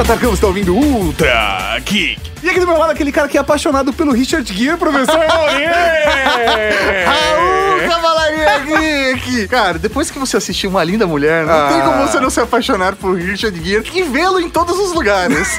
eu sou o Tatarcão, você está ouvindo Ultra Geek. E aqui do meu lado, aquele cara que é apaixonado pelo Richard Gere, professor Mauri! Cavalaria Geek! Cara, depois que você assistir Uma Linda Mulher, não Ah. tem como você não se apaixonar por Richard Gere e vê-lo em todos os lugares.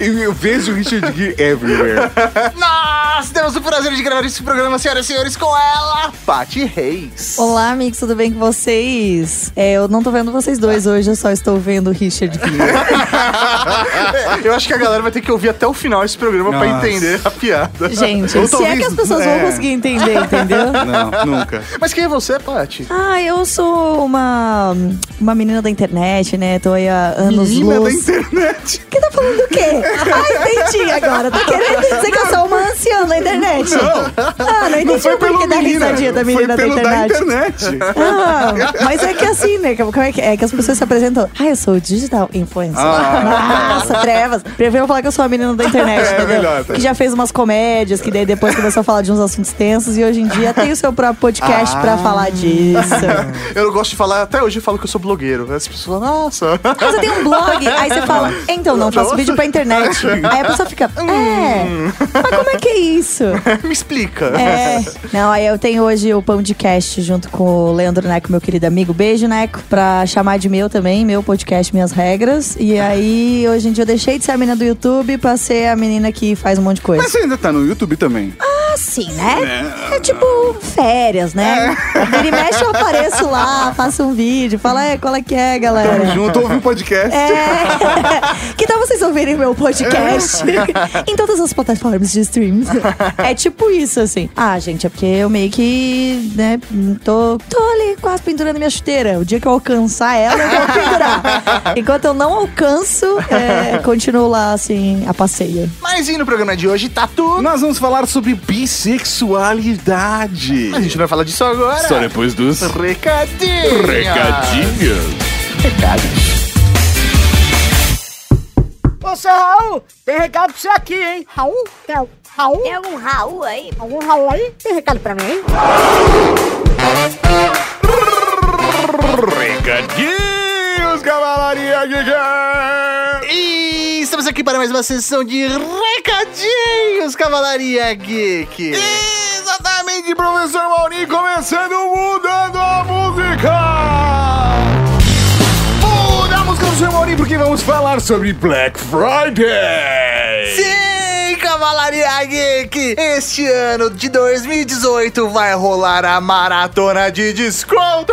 eu, eu vejo o Richard Gere everywhere. Nós temos o prazer de gravar esse programa, senhoras e senhores, com ela, Paty Reis. Olá, amigos, tudo bem com vocês? É, eu não tô vendo vocês dois hoje, eu só estou vendo o Richard Gere. Eu acho que a galera vai ter que ouvir até o final esse programa pra Nossa. entender a piada. Gente, se é talvez- que as pessoas é. vão conseguir entender, entendeu? Não, nunca. Mas quem é você, Paty? Ah, eu sou uma, uma menina da internet, né? Tô aí há anos Menina da luz. internet. Que tá falando do quê? Ah, entendi agora. Tá querendo dizer que eu sou uma anciã da internet? Não. Ah, não entendi Não foi o porquê pelo da risadinha da menina da pelo da internet. internet. Ah, mas é que assim, né? Como é que, é que as pessoas se apresentam? Ah, eu sou digital influencer. Ah. Nossa, trevas. Prefiro falar que eu sou a menina da internet, É, entendeu? melhor, tá. Que já fez umas comédias, que daí depois começou a falar de uns assuntos tensos e hoje em dia tem o seu próprio podcast Ah. pra falar disso. Eu gosto de falar, até hoje eu falo que eu sou blogueiro. As pessoas falam, nossa. Ah, você tem um blog? Aí você fala, então não, faço vídeo pra internet. Aí a pessoa fica, é, mas como é que é isso? Me explica. É. Não, aí eu tenho hoje o podcast junto com o Leandro Neco, meu querido amigo. Beijo, Neco, pra chamar de meu também, meu podcast, minhas regras. E aí, hoje em dia, eu deixei de ser a menina do YouTube pra ser a menina que faz um monte de coisa. Mas você ainda tá no YouTube também. Assim, né? É tipo férias, né? Vira e mexe, eu apareço lá, faço um vídeo, fala, é, qual é que é, galera? Tamo junto, ouve um podcast. É. que tal vocês ouvirem meu podcast em todas as plataformas de streams? É tipo isso, assim. Ah, gente, é porque eu meio que, né, tô, tô ali quase pendurando minha chuteira. O dia que eu alcançar ela, eu vou pendurar. Enquanto eu não alcanço, é, continuo lá, assim, a passeia. Mas e no programa de hoje, tá tudo. Nós vamos falar sobre bissexualidade. A gente vai falar disso agora. Só depois dos Recadinhos. recadinhos. Ô, seu Raul, tem recado pra você aqui, hein? Raul? Tem Raul? Tem algum Raul aí? Algum Raul aí? Tem recado pra mim, hein? Recadinhos, cavalaria Geek. Estamos aqui para mais uma sessão de recadinhos, Cavalaria Geek. Exatamente, professor Mauri, começando mudando a música. Muda a música Sr. Mauri, porque vamos falar sobre Black Friday. Sim, Cavalaria Geek! Este ano de 2018 vai rolar a maratona de desconto!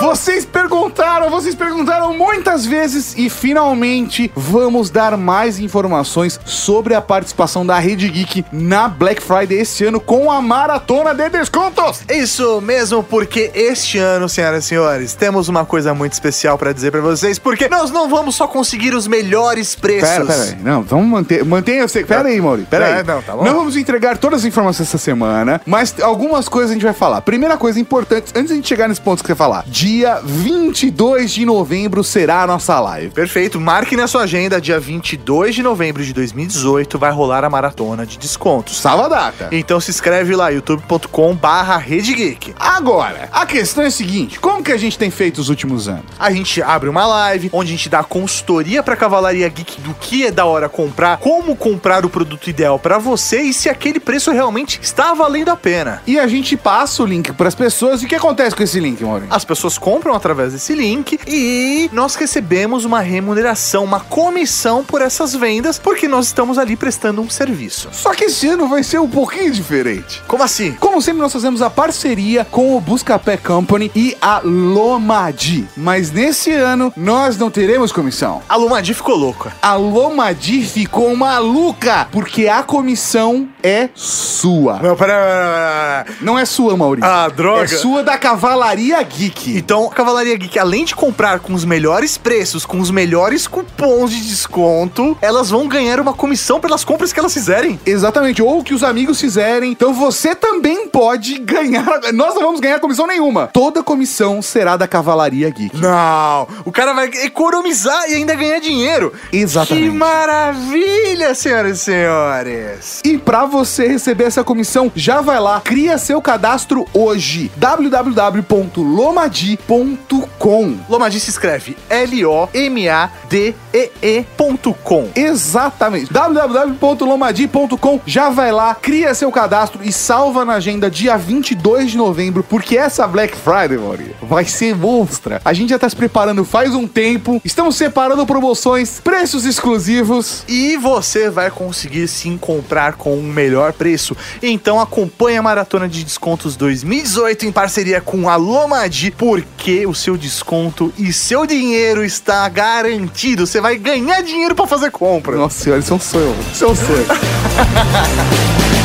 Vocês perguntaram, vocês perguntaram muitas vezes e finalmente vamos dar mais informações sobre a participação da Rede Geek na Black Friday este ano com a maratona de descontos. Isso mesmo, porque este ano, senhoras e senhores, temos uma coisa muito especial pra dizer pra vocês, porque nós não vamos só conseguir os melhores preços. Pera, pera aí. Não, vamos manter. Mantenha você. Pera aí, Mauri. Pera É, aí. não, tá bom. Não vamos entregar todas as informações essa semana, mas algumas coisas a gente vai falar. Primeira coisa importante, antes de a gente chegar nesse ponto que você falar, dia 22 de novembro será a nossa live. Perfeito, marque na sua agenda, dia 22 de novembro de 2018 vai rolar a maratona de descontos. Salva a data. Então se inscreve lá, youtube.com barra Geek. Agora, a questão é a seguinte: como que a gente tem feito os últimos anos? A gente abre uma live onde a gente dá consultoria pra Cavalaria Geek do que é da hora comprar, como comprar o produto ideal pra você e se aquele preço realmente está valendo a pena. E a gente passa o link pras pessoas. E o que acontece com esse link, Mauri? As pessoas compram através desse link e nós recebemos uma remuneração, uma comissão por essas vendas, porque nós estamos ali prestando um serviço. Só que esse ano vai ser um pouquinho diferente. Como assim? Como sempre, nós fazemos a parceria com o Buscapé Company e a Lomadi. Mas nesse ano, nós não teremos comissão. A Lumadi ficou louca. A Lomadi ficou maluca, porque a comissão é sua. Não, pera, Não é sua, Maurício. Ah, droga. É sua da Cavalaria Geek. Então, a Cavalaria Geek, além de comprar com os melhores preços, com os melhores cupons de desconto, elas vão ganhar uma comissão pelas compras que elas fizerem. Exatamente, ou que os amigos fizerem. Então você também pode ganhar. Nós não vamos ganhar comissão nenhuma. Toda comissão será da Cavalaria Geek. Não, o cara vai economizar e ainda ganhar dinheiro. Exatamente. Que maravilha, senhoras e senhores. E pra você receber essa comissão, já vai lá, cria seu cadastro hoje. www.lomadi.com. Lomadi se escreve L-O-M-A-D-E-E.com. Exatamente. www.lomadi.com. Já vai lá, cria seu cadastro e salva na agenda dia 22 de novembro, porque essa Black Friday, Mauri, vai ser monstra. A gente já tá se preparando faz um tempo. Estamos separando promoções, preços exclusivos. E você vai conseguir sim comprar com um melhor preço. Então acompanhe a Maratona de Descontos 2018 em parceria com a Lomadi, porque o seu desconto e seu dinheiro está garantido. Você vai ganhar dinheiro para fazer compra. Nossa senhora, isso é um sonho. Isso é um sonho.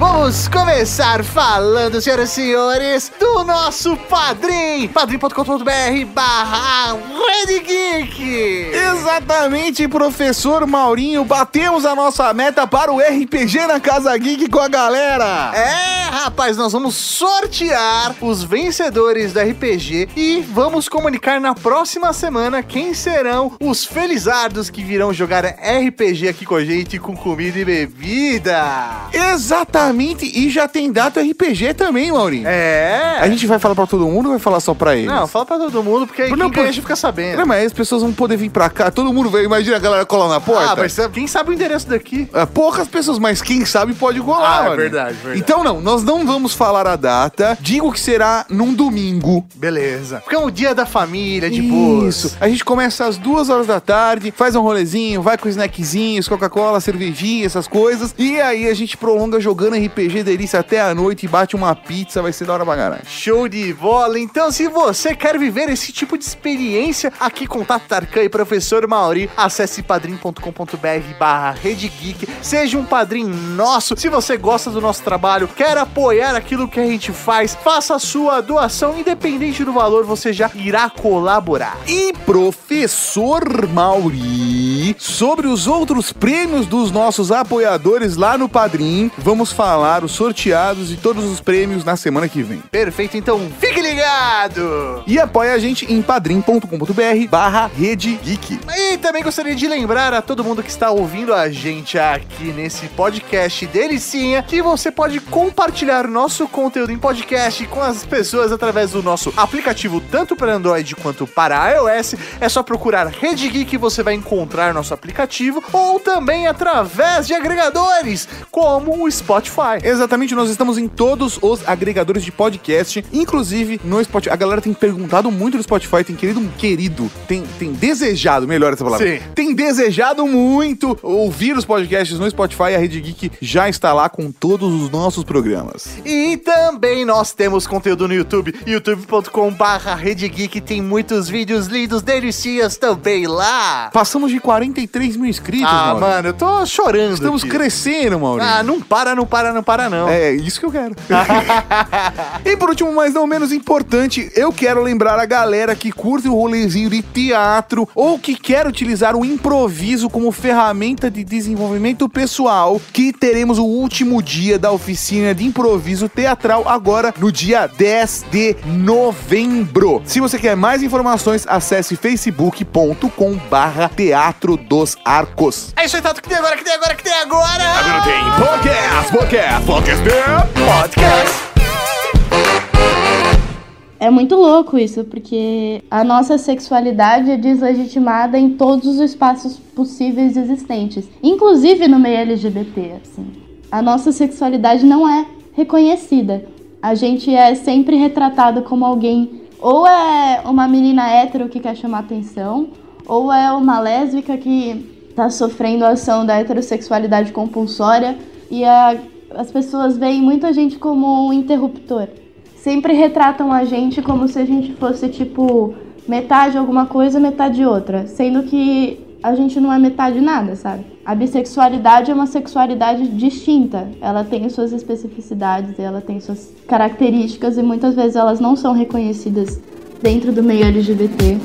Vamos começar falando, senhoras e senhores, do nosso padrim, padrim.com.br barra Red Geek. Exatamente, professor Maurinho. Batemos a nossa meta para o RPG na Casa Geek com a galera. É, rapaz, nós vamos sortear os vencedores do RPG e vamos comunicar na próxima semana quem serão os felizardos que virão jogar RPG aqui com a gente com comida e bebida. Exatamente, e já tem data RPG também, Maurinho. É. A gente vai falar pra todo mundo ou vai falar só pra eles? Não, fala pra todo mundo, porque aí Não, quem ganha fica sabendo. Não, mas as pessoas vão poder vir pra cá. Todo mundo vai. Imagina a galera colar na porta. Ah, mas quem sabe o endereço daqui? É, poucas pessoas, mas quem sabe pode colar. Ah, é Maurinho. verdade, verdade. Então não, nós não vamos falar a data. Digo que será num domingo. Beleza. Porque é um dia da família, de boas. Isso. A gente começa às duas horas da tarde, faz um rolezinho, vai com snackzinhos, Coca-Cola, cervejinha, essas coisas. E aí a gente prolonga jogando RPG delícia até a noite e bate uma pizza, vai ser da hora pra caralho. Show de bola! Então, se você quer viver esse tipo de experiência, aqui contato Tarkan e Professor Mauri, acesse padrim.com.br barra Rede Geek, seja um padrinho nosso. Se você gosta do nosso trabalho, quer apoiar aquilo que a gente faz, faça a sua doação, independente do valor, você já irá colaborar. E professor Mauri, sobre os outros prêmios dos nossos apoiadores lá no Padrim, vamos falar os sorteados e todos os prêmios na semana que vem. Perfeito, então fique ligado! E apoia a gente em padrim.com.br barra Rede Geek. E também gostaria de lembrar a todo mundo que está ouvindo a gente aqui nesse podcast delicinha que você pode compartilhar nosso conteúdo em podcast com as pessoas através do nosso aplicativo, tanto para Android quanto para iOS. É só procurar Rede Geek, você vai encontrar nosso aplicativo, ou também através de agregadores, como o Spotify. Exatamente, nós estamos em todos os agregadores de podcast, inclusive no Spotify. A galera tem perguntado muito no Spotify, tem querido, querido, tem, tem desejado, melhor essa palavra. Sim. Tem desejado muito ouvir os podcasts no Spotify. A Rede Geek já está lá com todos os nossos programas. E também nós temos conteúdo no YouTube, youtube.com barra Rede Geek, tem muitos vídeos lindos, delicias também lá. Passamos de 43 mil inscritos, Ah, Mauro. mano, eu tô chorando. Estamos aqui. crescendo, Maurício. Ah, não para, não para, não para, não. É isso que eu quero. e por último, mas não menos importante, eu quero lembrar a galera que curte o rolezinho de teatro ou que quer utilizar o improviso como ferramenta de desenvolvimento pessoal, que teremos o último dia da oficina de improviso teatral agora no dia 10 de novembro. Se você quer mais informações, acesse facebook.com barra teatro dos arcos. É isso aí, Tato, que tem agora, que tem agora, que tem agora. Agora tem podcast, podcast, podcast, Podcast. É muito louco isso, porque a nossa sexualidade é deslegitimada em todos os espaços possíveis e existentes, inclusive no meio LGBT. Assim. A nossa sexualidade não é reconhecida. A gente é sempre retratado como alguém, ou é uma menina hétero que quer chamar atenção, ou é uma lésbica que está sofrendo a ação da heterossexualidade compulsória, e a- as pessoas veem muita gente como um interruptor sempre retratam a gente como se a gente fosse tipo metade alguma coisa, metade outra, sendo que a gente não é metade nada, sabe? A bissexualidade é uma sexualidade distinta. Ela tem suas especificidades, ela tem suas características e muitas vezes elas não são reconhecidas dentro do meio LGBT.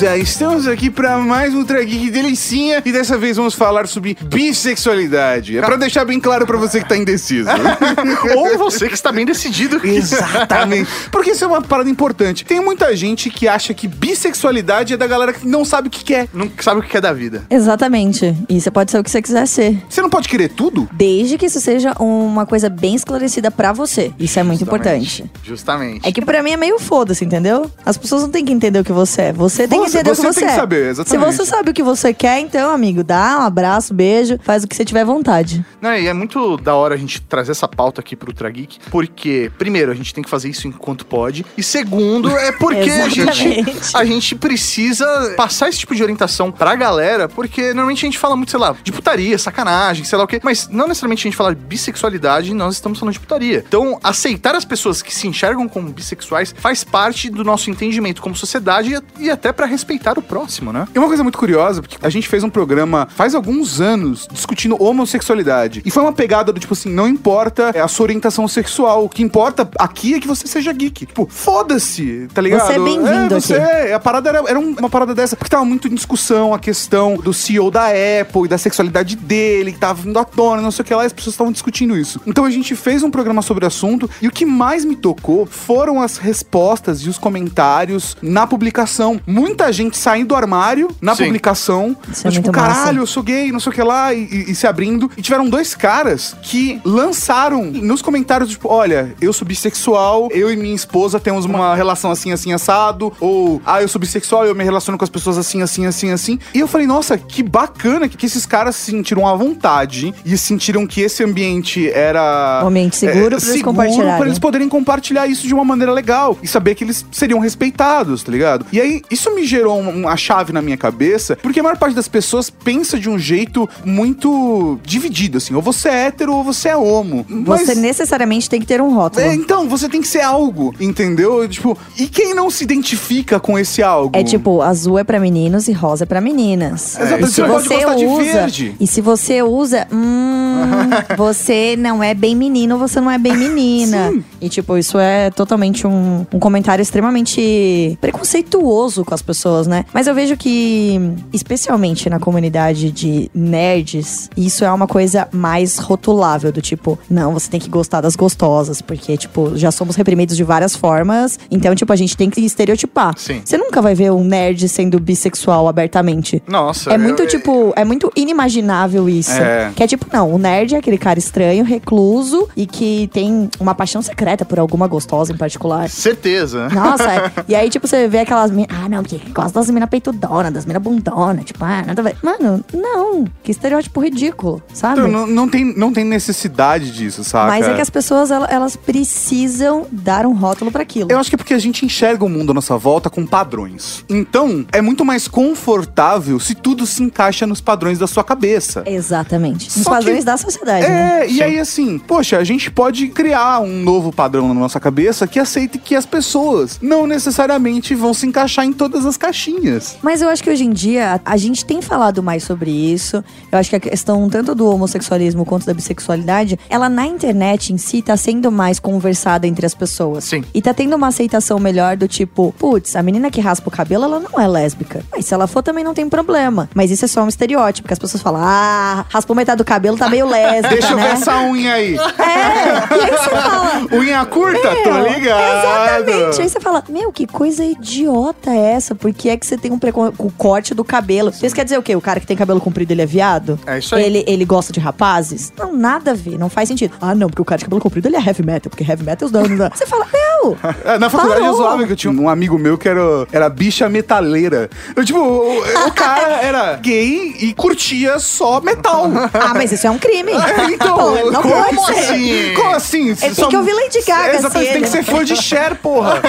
Beleza? Estamos aqui para mais um Trageek Delicinha e dessa vez vamos falar sobre bissexualidade. É pra deixar bem claro pra você que tá indeciso. Ou você que está bem decidido. Exatamente. Porque isso é uma parada importante. Tem muita gente que acha que bissexualidade é da galera que não sabe o que quer. Não sabe o que é da vida. Exatamente. E você pode ser o que você quiser ser. Você não pode querer tudo? Desde que isso seja uma coisa bem esclarecida pra você. Isso é muito Justamente. importante. Justamente. É que pra mim é meio foda-se, entendeu? As pessoas não têm que entender o que você é. Você tem que Você- o você que você tem que saber, Se exatamente. você sabe o que você quer, então, amigo, dá um abraço, beijo, faz o que você tiver vontade. Não, e é muito da hora a gente trazer essa pauta aqui pro Trageek, porque, primeiro, a gente tem que fazer isso enquanto pode, e segundo, é porque a gente, a gente precisa passar esse tipo de orientação pra galera, porque normalmente a gente fala muito, sei lá, de putaria, sacanagem, sei lá o quê, mas não necessariamente a gente fala de bissexualidade, nós estamos falando de putaria. Então, aceitar as pessoas que se enxergam como bissexuais faz parte do nosso entendimento como sociedade e e até pra respeitar o próximo, né? E uma coisa muito curiosa, porque a gente fez um programa faz alguns anos discutindo homossexualidade. E foi uma pegada do tipo assim, não importa a sua orientação sexual, o que importa aqui é que você seja geek. Tipo, foda-se, tá ligado? Você é bem-vindo você aqui. é. A parada era, era um- uma parada dessa, porque tava muito em discussão a questão do CEO da Apple e da sexualidade dele, que tava vindo à tona, não sei o que lá, e as pessoas estavam discutindo isso. Então a gente fez um programa sobre o assunto, e o que mais me tocou foram as respostas e os comentários na publicação. Muita gente saindo do armário na Sim. publicação. Isso é tipo, muito massa. caralho, eu sou gay, não sei o que lá, e, e- e se abrindo. E tiveram dois caras que lançaram nos comentários, tipo, olha, eu sou bissexual, eu e minha esposa temos uma relação assim, assim, assado. Ou, ah, eu sou bissexual, eu me relaciono com as pessoas assim, assim, assim, assim. E eu falei, nossa, que bacana que, que esses caras se sentiram à vontade e sentiram que esse ambiente era. Um ambiente seguro pra eles seguro compartilharem. pra eles poderem compartilhar isso de uma maneira legal e saber que eles seriam respeitados, tá ligado? E aí, isso me gerou um- uma chave na minha cabeça, porque a maior parte das pessoas pensa de um jeito muito dividido, assim, ou você é hétero ou você é homo. Mas- Você necessariamente tem que ter um rótulo. é, então, você tem que ser algo, entendeu? Tipo, e quem não se identifica com esse algo? É tipo, azul é pra meninos e rosa é pra meninas. Você se pode você usa, verde. e se você usa, hum, você não é bem menino, você não é bem menina. Sim. E tipo, isso é totalmente um, um comentário extremamente preconceituoso com as pessoas, né? Mas eu vejo que, especialmente na comunidade de nerds, isso é uma coisa mais rotulável, do tipo, não, você tem que gostar das gostosas, porque, tipo, já somos reprimidos de várias formas, então, tipo, a gente tem que estereotipar. Sim. Você nunca vai ver um nerd sendo bissexual abertamente. Nossa. É muito, eu- tipo, é muito inimaginável isso. É. Que é tipo, não, o nerd é aquele cara estranho, recluso e que tem uma paixão secreta por alguma gostosa em particular. Certeza. Nossa, é. e aí, tipo, você vê aquelas. Ah, não, porque gosta das minas peitudonas, das minas bundonas. Tipo, ah, nada a ver. Mano, não. Que estereótipo ridículo, sabe? Então, não, não tem, não tem necessidade disso, saca? Mas é que as pessoas, ela- elas precisam dar um rótulo pra aquilo. Eu acho que é porque a gente enxerga o mundo à nossa volta com padrões. Então, é muito mais confortável se tudo se encaixa nos padrões da sua cabeça. Exatamente. Nos Só padrões que- da sociedade, né? É, e aí assim, poxa, a gente pode criar um novo padrão na nossa cabeça que aceite que as pessoas não necessariamente vão se encaixar em todas as caixinhas. Mas eu acho que hoje em dia a gente tem falado mais sobre isso. Eu acho que a questão tanto do homossexualismo quanto da bissexualidade, ela na internet em si tá sendo mais conversada entre as pessoas. Sim. E tá tendo uma aceitação melhor do tipo, putz, a menina que raspa o cabelo, ela não é lésbica. Mas se ela for também não tem problema. Mas isso é só um estereótipo, que as pessoas falam, ah, raspou metade do cabelo, tá meio lésbica, Deixa eu né? ver essa unha aí. É, e aí você fala, Unha curta, tô meu, ligado. Exatamente. Aí você fala, meu, que coisa idiota é essa? Por que é que você tem um preconceito com o corte do cabelo? Isso quer dizer o quê? O cara que tem cabelo comprido, ele é viado? É isso aí. Ele, ele gosta de rapazes? Não, nada a ver. Não faz sentido. Ah, não, porque o cara de cabelo comprido, ele é heavy metal. Porque heavy metal é os danos da... Você fala, meu... É, Na faculdade eu Parou. zoava que eu tinha um amigo meu que era, era bicha metaleira. Eu, tipo, o, o cara era gay e curtia só metal. Ah, mas isso é um crime. Então, Pô, não como pode assim? Como assim? Ele tem que ouvir Lady Gaga, Exatamente, assim, tem que ser fã de Cher, porra.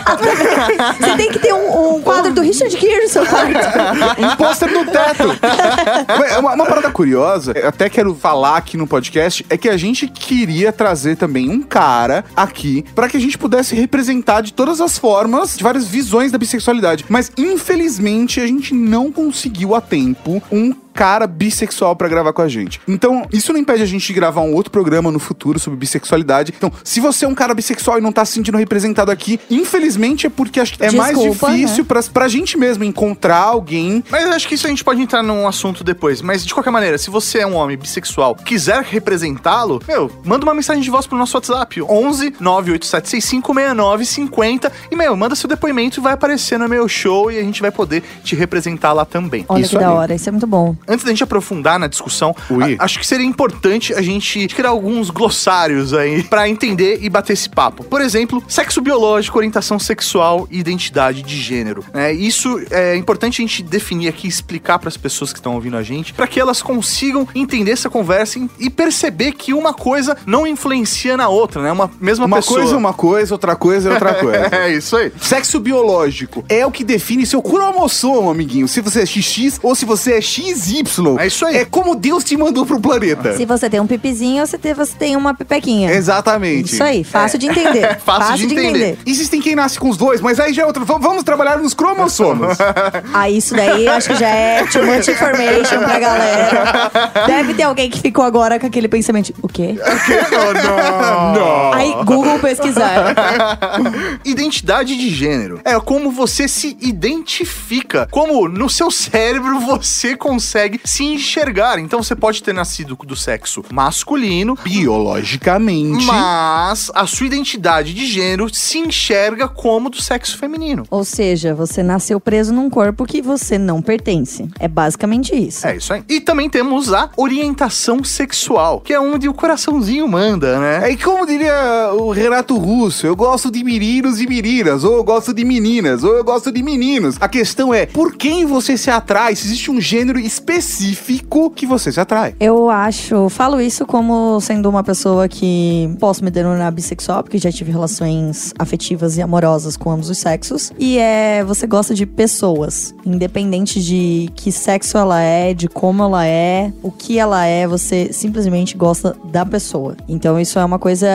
Exatamente. Você tem que ter um, um quadro do Richard Gere no seu quarto. um pôster no teto. Mas uma, uma parada curiosa, eu até quero falar aqui no podcast, é que a gente queria trazer também um cara aqui pra que a gente pudesse representar de todas as formas, de várias visões da bissexualidade. Mas infelizmente a gente não conseguiu a tempo um cara bissexual pra gravar com a gente. Então, isso não impede a gente de gravar um outro programa no futuro sobre bissexualidade. Então, se você é um cara bissexual e não tá se sentindo representado aqui, infelizmente é porque acho que é mais Desculpa, difícil né? pra, pra gente mesmo encontrar alguém. Mas acho que isso a gente pode entrar num assunto depois. Mas de qualquer maneira, se você é um homem bissexual, quiser representá-lo, meu, manda uma mensagem de voz pro nosso WhatsApp: 11 98765 6950. E, meu, manda seu depoimento e vai aparecer no meu show e a gente vai poder te representar lá também. Olha Isso que da aí. hora, isso é muito bom. Antes da gente aprofundar na discussão, a- acho que seria importante a gente criar alguns glossários aí pra entender e bater esse papo. Por exemplo, sexo biológico, orientação sexual e identidade de gênero. né? isso é importante a gente definir aqui, explicar pras pessoas que estão ouvindo a gente, pra que elas consigam entender essa conversa e- perceber que uma coisa não influencia na outra, né? Uma mesma Uma pessoa. coisa é uma coisa, outra coisa é outra coisa. É isso aí. Sexo biológico é o que define seu cromossomo, amiguinho. Se você é XX ou se você é XY. É isso aí. É como Deus te mandou pro planeta. Se você tem um pipizinho, você tem, você tem uma pepequinha. Exatamente. Isso aí, fácil de entender. Fácil de entender. Existem quem nasce com os dois, mas aí já é outra. V- Vamos trabalhar nos cromossomos. Ah, isso daí acho que já é too much information pra galera. Deve ter alguém que ficou agora com aquele pensamento: o quê? não. Aí, Google pesquisar. Identidade de gênero. É como você se identifica. Como no seu cérebro você consegue se enxergar. Então você pode ter nascido do sexo masculino, Biologicamente. mas a sua identidade de gênero se enxerga como do sexo feminino. Ou seja, você nasceu preso num corpo que você não pertence. É basicamente isso. É isso aí. E também temos a orientação sexual, que é onde o coraçãozinho manda, né? É e como diria o Renato Russo, eu gosto de meninos e meninas, ou eu gosto de meninas, ou eu gosto de meninos. A questão é, por quem você se atrai? Se existe um gênero específico que você se atrai. Eu acho, falo isso como sendo uma pessoa que posso me denominar bissexual, porque já tive relações afetivas e amorosas com ambos os sexos. E é, você gosta de pessoas, independente de que sexo ela é, de como ela é, o que ela é, você simplesmente gosta da pessoa. Então isso é uma coisa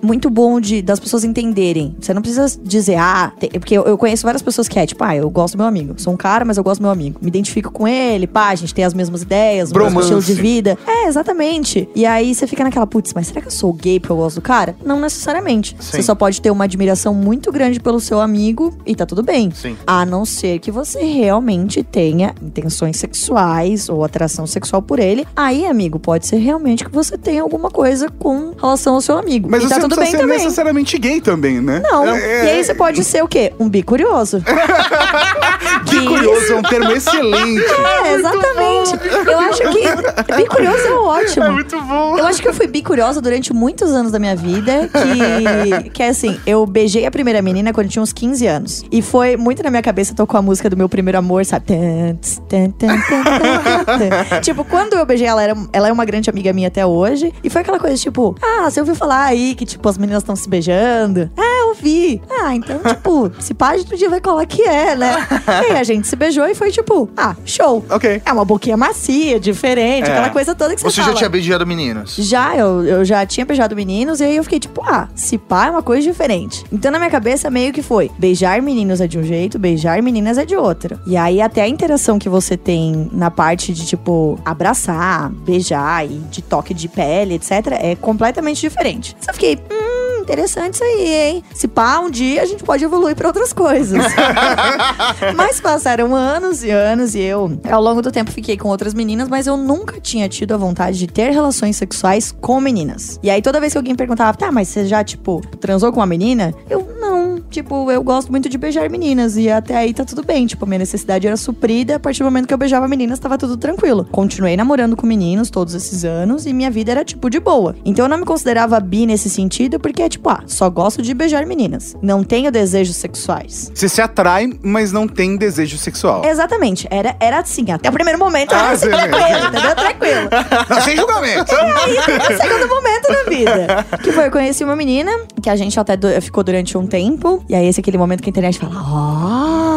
muito bom de das pessoas entenderem. Você não precisa dizer, ah, porque eu, eu conheço várias pessoas que é tipo, ah, eu gosto do meu amigo. Sou um cara, mas eu gosto do meu amigo. Me identifico com ele, pá, a gente tem as mesmas ideias, o mesmo estilo de vida. É, exatamente. E aí você fica naquela, putz, mas será que eu sou gay porque eu gosto do cara? Não necessariamente. Você só pode ter uma admiração muito grande pelo seu amigo e tá tudo bem. Sim. A não ser que você realmente tenha intenções sexuais ou atração sexual por ele. Aí, amigo, pode ser realmente que você tenha alguma coisa com relação ao seu amigo. Mas e você tá não tudo bem ser também. necessariamente gay também, né? Não. É, E aí você pode ser o quê? Um bicurioso. Que curioso, é um termo excelente. É, exatamente. Eu acho que bicurioso é ótimo. É muito bom. Eu acho que eu fui bicuriosa durante muitos anos da minha vida. Que, que é assim, eu beijei a primeira menina quando tinha uns 15 anos. E foi muito na minha cabeça, tocou a música do meu primeiro amor, sabe? Tipo, quando eu beijei ela, era, ela é uma grande amiga minha até hoje. E foi aquela coisa, tipo, ah, você ouviu falar aí que, tipo, as meninas estão se beijando? Ah, eu vi. Ah, então, tipo, se pá, a gente podia ver qual é que é, né? E aí a gente se beijou e foi tipo, ah, show. Ok. É uma boquinha macia, diferente, É. aquela coisa toda que você, Você já fala. tinha beijado meninos? Já, eu, eu já tinha beijado meninos e aí eu fiquei tipo, ah, se pá é uma coisa diferente. Então na minha cabeça meio que foi, beijar meninos é de um jeito, beijar meninas é de outra. E aí até a interação que você tem na parte de tipo abraçar, beijar e de toque de pele, etc, é completamente diferente. Só fiquei, hum, interessante isso aí, hein? Se pá, um dia a gente pode evoluir pra outras coisas. mas passaram anos e anos e eu, ao longo do tempo, fiquei com outras meninas, mas eu nunca tinha tido a vontade de ter relações sexuais com meninas. E aí toda vez que alguém perguntava, tá, mas você já, tipo, transou com uma menina? Eu, não. Tipo, eu gosto muito de beijar meninas e até aí tá tudo bem. Tipo, minha necessidade era suprida. A partir do momento que eu beijava meninas, tava tudo tranquilo. Continuei namorando com meninos todos esses anos e minha vida era, tipo, de boa. Então eu não me considerava bi nesse sentido porque é tipo, ah, só gosto de beijar meninas. Não tenho desejos sexuais. Você se atrai, mas não tem desejo sexual. Exatamente. Era, era assim. Até o primeiro momento Ah, era assim, sim, tranquilo, entendeu? Tranquilo. Tá sem julgamento. Aí tem o segundo momento da vida. Que foi, eu conheci uma menina, que a gente até du- ficou durante um tempo. E aí esse é aquele momento que a internet fala, Oh,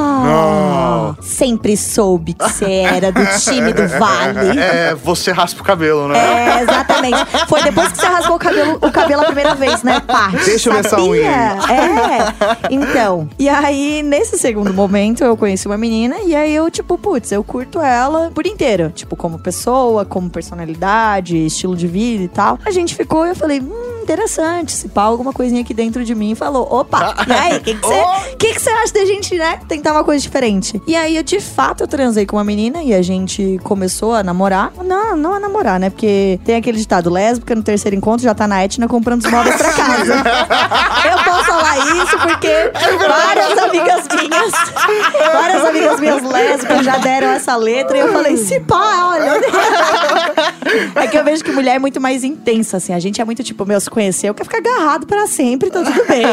sempre soube que você era do time do Vale. É, você raspa o cabelo, né? É, exatamente. Foi depois que você raspou o cabelo, o cabelo a primeira vez, né, Paty? Deixa eu ver essa unha É. Então, e aí, nesse segundo momento, eu conheci uma menina e aí eu, tipo, putz, eu curto ela por inteiro. Tipo, como pessoa, como personalidade, estilo de vida e tal. A gente ficou e eu falei, hum, interessante. Se pá, alguma coisinha aqui dentro de mim falou, opa, e aí, o que que você que que você acha da gente, né, tentar uma coisa diferente? E aí, eu, de fato, eu transei com uma menina e a gente começou a namorar. Não, não a namorar, né? Porque tem aquele ditado, lésbica no terceiro encontro já tá na Etna comprando os móveis pra casa. eu posso falar isso porque várias amigas minhas, várias amigas minhas lésbicas já deram essa letra e eu falei, se pá, olha. É que eu vejo que mulher é muito mais intensa, assim. A gente é muito tipo, meu, se conheceu, quer ficar agarrado pra sempre, então tudo bem.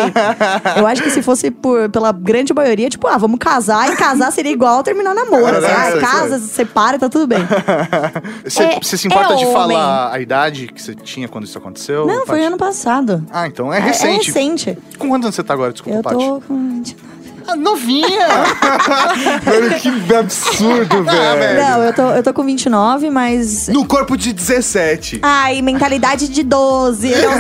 Eu acho que se fosse por, pela grande maioria, tipo, ah, vamos casar, e casar seria igual terminar namoro. Assim, É, ah, isso casa, se separa, tá tudo bem. Você, É- você se importa é de homem. falar a idade que você tinha quando isso aconteceu? Não, foi ano passado. Ah, então é É recente. recente. Com quantos anos você tá agora? Desculpa, Eu tô com 20. Ah, novinha! Mano, que absurdo, velho. Não, eu tô, eu tô com 29, mas No corpo de 17. Ai, mentalidade de 12. Eu não-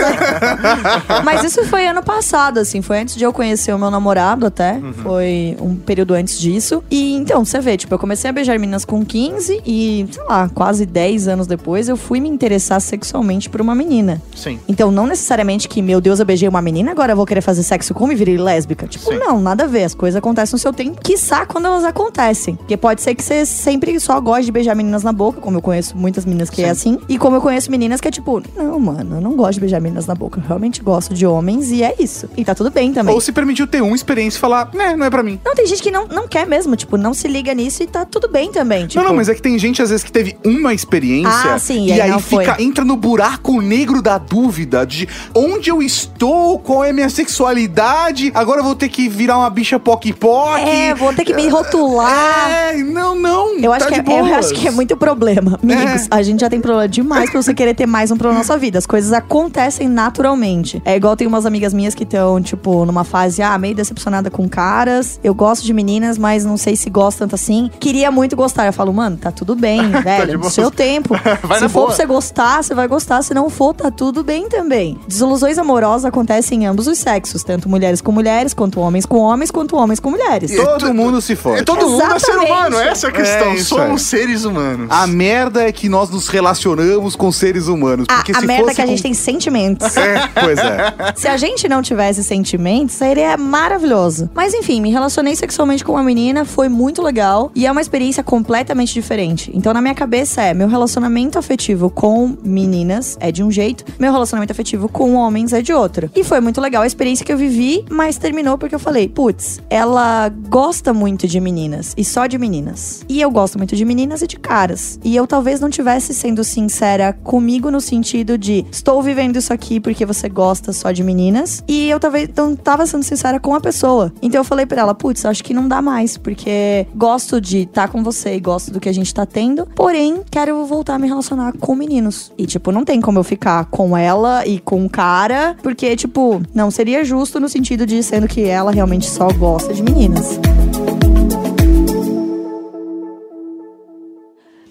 Mas isso foi ano passado, assim. Foi antes de eu conhecer o meu namorado até. Uhum. Foi um período antes disso. E então, você vê, tipo, eu comecei a beijar meninas com 15 e, sei lá, quase 10 anos depois, eu fui me interessar sexualmente por uma menina. Sim. Então, não necessariamente que, meu Deus, eu beijei uma menina, agora eu vou querer fazer sexo com e virei lésbica. Tipo, Sim. não, nada a ver. As coisas acontecem no seu tempo, quiçá quando elas acontecem. Porque pode ser que você sempre só goste de beijar meninas na boca, como eu conheço muitas meninas que é assim. E como eu conheço meninas que é tipo, não, mano, eu não gosto de beijar meninas na boca. Eu realmente gosto de homens e é isso. E tá tudo bem também. Ou se permitiu ter uma experiência e falar, né, não é pra mim. Não, tem gente que não, não quer mesmo, tipo, não se liga nisso e tá tudo bem também. Tipo, Não, não, mas é que tem gente, às vezes, que teve uma experiência Ah, sim, e e aí aí não foi. fica, entra no buraco negro da dúvida de onde eu estou, qual é a minha sexualidade, agora eu vou ter que virar uma bicha poc-poc. É, vou ter que me rotular. É, não, não. Eu acho, tá que é, eu acho que é muito problema. Amigos, a gente já tem problema demais pra você querer ter mais um problema na sua vida. As coisas acontecem naturalmente. É igual tem umas amigas minhas que estão, tipo, numa fase, ah, meio decepcionada com caras. Eu gosto de meninas, mas não sei se gosto tanto assim. Queria muito gostar. Eu falo, mano, tá tudo bem, de velho. boas. seu tempo. Vai se for pra você gostar, você vai gostar. Se não for, tá tudo bem também. Desilusões amorosas acontecem em ambos os sexos. Tanto mulheres com mulheres, quanto homens com homens, quanto homens com mulheres. Todo mundo se fode. É, todo mundo é ser Exatamente. humano, essa é a questão. É Somos aí. seres humanos. A merda é que nós nos relacionamos com seres humanos. A, Porque a se merda é que a com- gente tem sentimentos. É, pois é. Se a gente não tivesse sentimentos, seria maravilhoso. Mas enfim, me relacionei sexualmente com uma menina, foi muito legal e é uma experiência completamente diferente. Então, na minha cabeça é: meu relacionamento afetivo com meninas é de um jeito, meu relacionamento afetivo com homens é de outro. E foi muito legal a experiência que eu vivi, mas terminou porque eu falei: putz, ela gosta muito de meninas e só de meninas. E eu gosto muito de meninas e de caras. E eu talvez não tivesse sendo sincera comigo no sentido de estou vivendo isso aqui porque você gosta só de meninas. E eu talvez não tava sendo sincera com a pessoa. Então eu falei pra ela, putz, acho que não dá mais, porque gosto de estar com você e gosto do que a gente tá tendo. Porém, quero voltar a me relacionar com meninos. E, tipo, não tem como eu ficar com ela e com o cara, porque, tipo, não seria justo no sentido de sendo que ela realmente só gosta de meninas.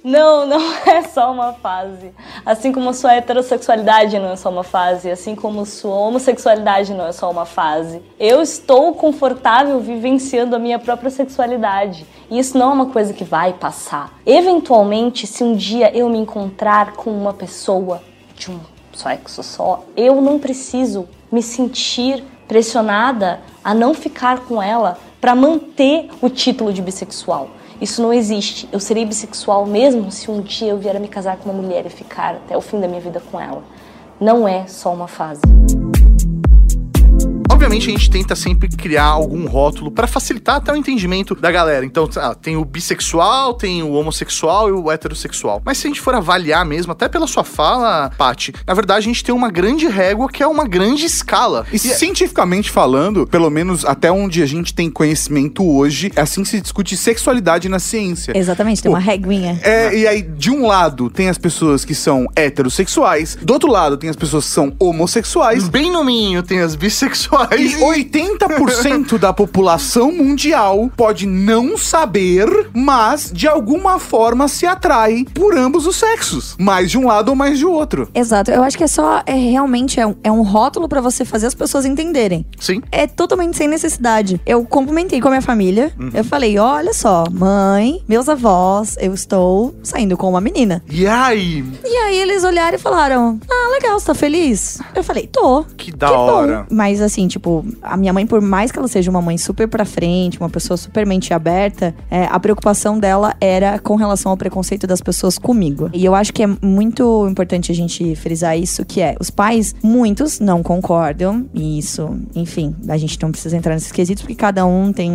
Não, não é só uma fase. Assim como sua heterossexualidade não é só uma fase, assim como sua homossexualidade não é só uma fase. Eu estou confortável vivenciando a minha própria sexualidade. E isso não é uma coisa que vai passar. Eventualmente, se um dia eu me encontrar com uma pessoa de um sexo só, eu não preciso me sentir pressionada a não ficar com ela para manter o título de bissexual. Isso não existe. Eu serei bissexual mesmo se um dia eu vier a me casar com uma mulher e ficar até o fim da minha vida com ela. Não é só uma fase. Obviamente a gente tenta sempre criar algum rótulo pra facilitar até o entendimento da galera. Então, ah, tem o bissexual, tem o homossexual e o heterossexual. Mas se a gente for avaliar mesmo, até pela sua fala, Paty, na verdade a gente tem uma grande régua que é uma grande escala. E cientificamente falando, pelo menos até onde a gente tem conhecimento hoje, é assim que se discute sexualidade na ciência. Exatamente, tem uma reguinha. É, e aí, de um lado, tem as pessoas que são heterossexuais, do outro lado, tem as pessoas que são homossexuais. Bem no minho tem as bissexuais Mas E 80% da população mundial pode não saber, mas de alguma forma se atrai por ambos os sexos. Mais de um lado ou mais de outro. Exato. Eu acho que é só, é realmente, é um, é um rótulo pra você fazer as pessoas entenderem. Sim. É totalmente sem necessidade. Eu cumprimentei com a minha família. Eu falei: olha só, mãe, meus avós, eu estou saindo com uma menina. E aí? E aí eles olharam e falaram: Ah, legal, você tá feliz? Eu falei, tô. Que da hora. bom. Mas assim, tipo, a minha mãe, por mais que ela seja uma mãe super pra frente, uma pessoa super mente aberta, é, a preocupação dela era com relação ao preconceito das pessoas comigo. E eu acho que é muito importante a gente frisar isso, que é, os pais, muitos não concordam, e isso, enfim, a gente não precisa entrar nesses quesitos, porque cada um tem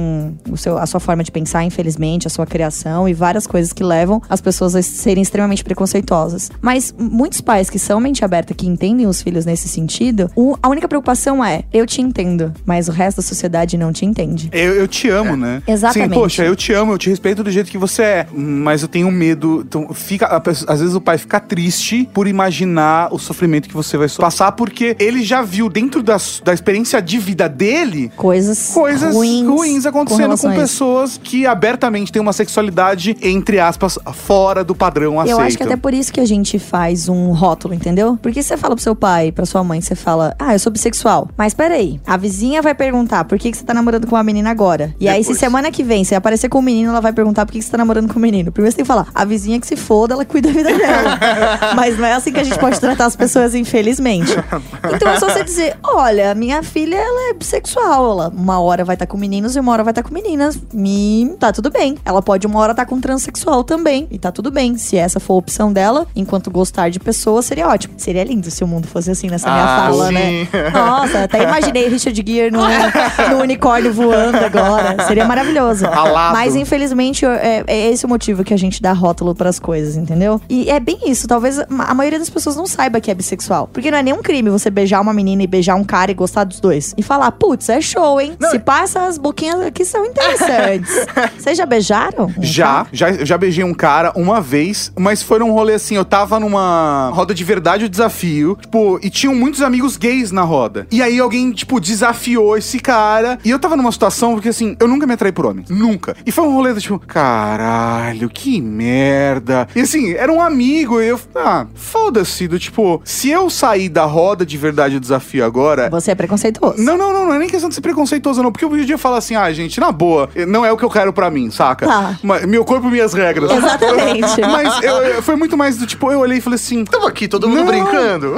o seu, a sua forma de pensar, infelizmente, a sua criação e várias coisas que levam as pessoas a serem extremamente preconceituosas. Mas muitos pais que são mente aberta, que entendem os filhos nesse sentido, o- a única preocupação é, eu te entendo, mas o resto da sociedade não te entende. Eu, eu te amo, né? Exatamente. Sim, poxa, eu te amo, eu te respeito do jeito que você é. Mas eu tenho medo. Então, fica, pessoa- às vezes o pai fica triste por imaginar o sofrimento que você vai passar, porque ele já viu dentro da, da experiência de vida dele Coisas, coisas ruins, ruins, acontecendo com, isso. pessoas que abertamente têm uma sexualidade, entre aspas, fora do padrão aceito. Eu acho que até por isso que a gente faz um rótulo, entendeu? Porque você fala pro seu pai, pra sua mãe, você fala, ah, eu sou bissexual. Mas peraí, a vizinha vai perguntar por que, que você tá namorando com uma menina agora. E aí, se Depois. semana que vem você aparecer com um menino, ela vai perguntar por que, que você tá namorando com o menino. Primeiro você tem que falar, a vizinha que se foda, ela cuida da vida dela. Mas não é assim que a gente pode tratar as pessoas, infelizmente. Então é só você dizer, olha, minha filha, ela é bissexual. Ela uma hora vai estar com meninos e uma hora vai estar com meninas. Me tá tudo bem. Ela pode uma hora estar com transexual também. E tá tudo bem. Se essa for a opção dela, enquanto gostar de pessoas, seria ótimo. Seria lindo se o mundo fosse assim nessa minha Ah, fala, sim. né? Nossa, até imaginei Richard Gere no, no unicórnio voando agora. Seria maravilhoso. Alado. Mas infelizmente é, é esse o motivo que a gente dá rótulo pras coisas, entendeu? E é bem isso. Talvez a maioria das pessoas não saiba que é bissexual. Porque não é nenhum crime você beijar uma menina e beijar um cara e gostar dos dois. E falar, putz, é show, hein? Se passa, as boquinhas aqui são interessantes. Vocês já beijaram? um Já, já, já beijei um cara uma vez, mas foi num rolê assim, eu tava numa roda de verdade o desafio, tipo, e tinham muitos amigos gays na roda. E aí alguém, tipo, desafiou esse cara, e eu tava numa situação, porque assim, eu nunca me atraí por homens, nunca. E foi um rolê do tipo, caralho, que merda. E assim, era um amigo, e eu, ah, foda-se, do tipo, se eu sair da roda de verdade o desafio agora, Você é preconceituoso. não, não, não, não é nem questão de ser preconceituoso, não. Porque eu podia falar assim, ah, gente, na boa, não é o que eu quero pra mim, saca? Tá. Mas, meu corpo, minhas regras. Exatamente. Mas eu- eu- foi muito mais do tipo, eu olhei e falei assim. Tamo aqui, todo mundo Não. brincando.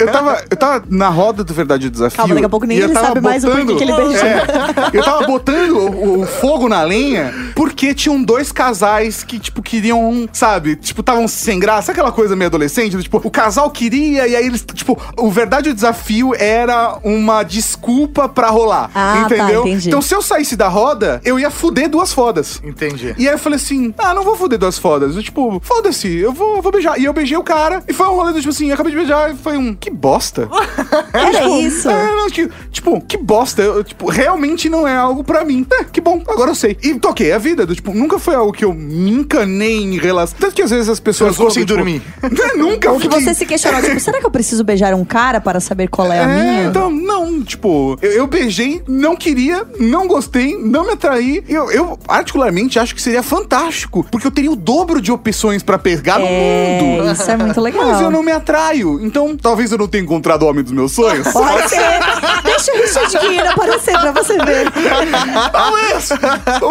Eu tava, eu tava na roda do Verdade e Desafio. Calma, daqui a pouco nem ele sabe mais o porquê que ele beijou. É, eu tava botando o, o fogo na lenha porque tinham dois casais que, tipo, queriam, sabe? Tipo, estavam sem graça. Sabe aquela coisa meio adolescente? do Tipo, o casal queria e aí eles, tipo, o Verdade e o Desafio era uma desculpa pra rolar. Ah, tá, entendeu? entendi. Então, se eu saísse da roda, eu ia fuder duas fodas. Entendi. E aí eu falei assim: ah, não vou foder duas fodas. Eu, tipo, foda-se, eu vou, vou beijar. E eu beijei o cara, e foi um rolê do tipo assim, eu acabei de beijar, e foi um, que bosta. Era Tipo, isso. É, não, tipo, tipo, que bosta. Eu, tipo, realmente não é algo pra mim. É, que bom, agora eu sei. E toquei a vida, do, tipo, nunca foi algo que eu me encanei em relação. Tanto que às vezes as pessoas. Ficou sem tipo, dormir. nunca Ou que fiquei- você se questionou, tipo, será que eu preciso beijar um cara para saber qual é a É, minha? então, não, tipo, eu, eu beijei, não queria, não gostei, não me atraí. Eu, eu, particularmente, acho que seria fantástico, porque eu teria o dobro de opções pra pegar no mundo. É, isso é muito legal. Mas eu não me atraio. Então, talvez eu não tenha encontrado o homem dos meus sonhos. Pode ser. Deixa o Richard Gere aparecer pra você ver. Talvez.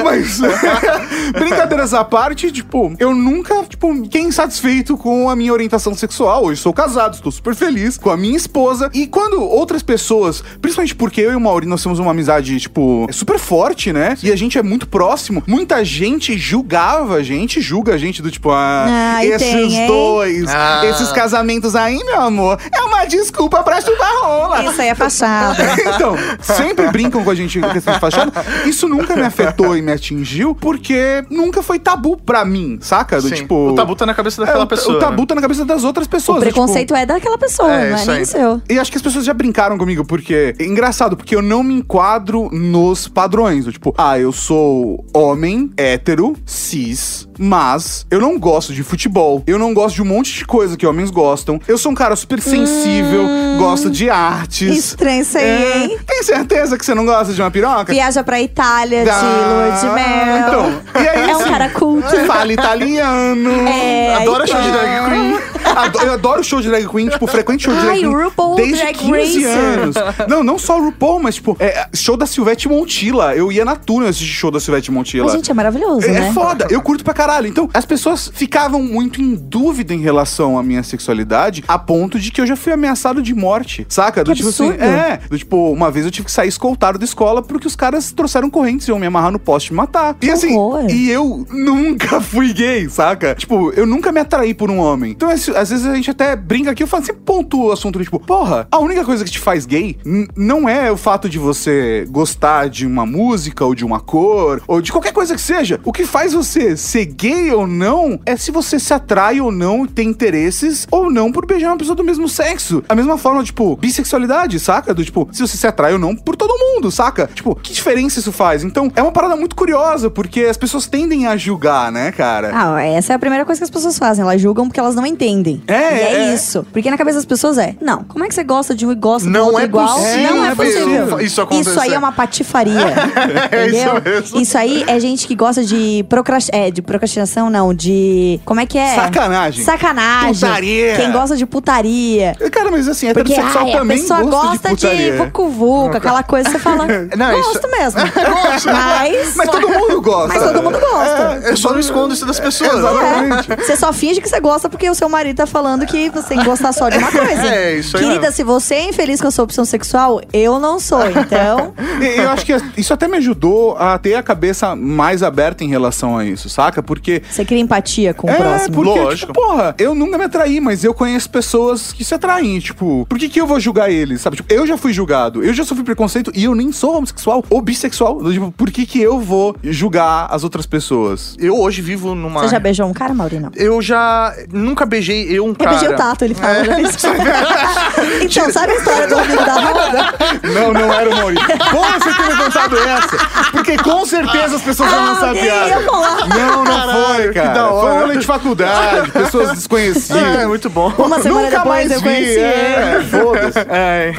Mas, brincadeiras à parte, tipo, eu nunca, tipo, fiquei insatisfeito com a minha orientação sexual. Hoje sou casado, estou super feliz com a minha esposa. E quando outras pessoas, principalmente porque eu e o Mauri, nós temos uma amizade, tipo, super forte, né? E a gente é muito próximo. Muita gente julgava a gente, julga a gente do tipo, ah, Ah, esses tem, dois, Ah. esses casamentos aí, meu amor, é uma desculpa pra chupar rola. Isso aí é fachada. então, sempre brincam com a gente com questão de fachada. Isso nunca me afetou e me atingiu, porque nunca foi tabu pra mim, saca? Do Sim. tipo. O tabu tá na cabeça é, daquela o, pessoa. O tabu né? tá na cabeça das outras pessoas. O do preconceito é daquela pessoa, É, não é isso nem aí. seu. Tipo, e acho que as pessoas já brincaram comigo, porque é engraçado, porque eu não me enquadro nos padrões. do Tipo, ah, eu sou homem, hétero, cis, mas eu não gosto de futebol. Eu não gosto de um monte de coisa que homens gostam. Eu sou um cara super sensível, gosto de artes. Estranho isso aí, É, Tem certeza que você não gosta de uma piroca? Viaja pra Itália de Ah, lua de mel. então, e aí, é um assim, cara culto. Fala italiano. É, Adora show de então. drag queen. Ado- Eu adoro show de drag queen, tipo, frequente show de drag Ai, queen. RuPaul desde Drag 15 Racer. anos. Não, não só o RuPaul, mas, tipo, é, show da Silvete Montilla. Eu ia na Tuna assistir show da Silvete Montilla. Mas, gente, é maravilhoso, É, né? é foda, eu curto pra caralho. Então, as pessoas ficavam muito em dúvida em relação à minha sexualidade, a ponto de que eu já fui ameaçado de morte, saca? Do Que tipo absurdo. assim, é. Do tipo, uma vez eu tive que sair escoltado da escola porque os caras trouxeram correntes e iam me amarrar no poste e me matar. e assim, horror. e eu nunca fui gay, saca? Tipo, eu nunca me atraí por um homem. Então, às às vezes a gente até brinca aqui, eu falo sempre ponto o assunto, tipo, porra, a única coisa que te faz gay não é o fato de você gostar de uma música ou de uma cor ou de qualquer coisa que seja. O que faz você ser gay ou não é se você se atrai ou não, tem interesses ou não por beijar uma pessoa do mesmo sexo. A mesma forma, tipo, bissexualidade, saca? Do tipo, se você se atrai ou não por todo mundo, saca? Tipo, que diferença isso faz? Então, é uma parada muito curiosa, porque as pessoas tendem a julgar, né, cara? Ah, essa é a primeira coisa que as pessoas fazem. Elas julgam porque elas não entendem. É, e é, é. isso. Porque na cabeça das pessoas é, não, como é que você gosta de um e gosta do Não outro é igual? possível não é possível. isso acontecer. Isso aí é uma patifaria. É isso entendeu? mesmo. Isso aí é gente que gosta de, procrast... é, de procrastinação, não, de. Como é que é? Sacanagem. Sacanagem. Putaria. Quem gosta de putaria. Cara, mas assim, Porque heterossexual ai, a também pessoa gosta, gosta de vucu-vucu, aquela coisa que você fala. Não, isso- gosto mesmo. Mas. Mas todo mundo gosta. Mas todo mundo gosta. Eu só não escondo isso das pessoas. Exatamente. É. Você só finge que você gosta porque o seu marido tá falando que você tem que gostar só de uma coisa. É, isso aí Querida, mesmo. se você é infeliz com a sua opção sexual, eu não sou. Então, Eu acho que isso até me ajudou a ter a cabeça mais aberta em relação a isso, saca? Porque. você cria empatia com o É, próximo. porque, Lógico. tipo, porra, eu nunca me atraí, mas eu conheço pessoas que se atraem, tipo, por que que eu vou julgar eles, sabe? Tipo, eu já fui julgado, eu já sofri preconceito e eu nem sou homossexual ou bissexual, tipo, por que que eu vou julgar as outras pessoas? Eu hoje vivo numa. Você já beijou um cara, Maurino? Eu já nunca beijei eu um cara. o Tato, ele fala. É. então, sabe a história do amigo da roda? Não, não era o Maurício. Como você teria contado essa? Porque com certeza as pessoas vão lançar a piada. Não, não foi, que cara. da hora. Foi um rolê de faculdade, pessoas desconhecidas. É, muito bom. Uma semana Nunca depois mais eu vi, conheci é, ele. foda-se. É,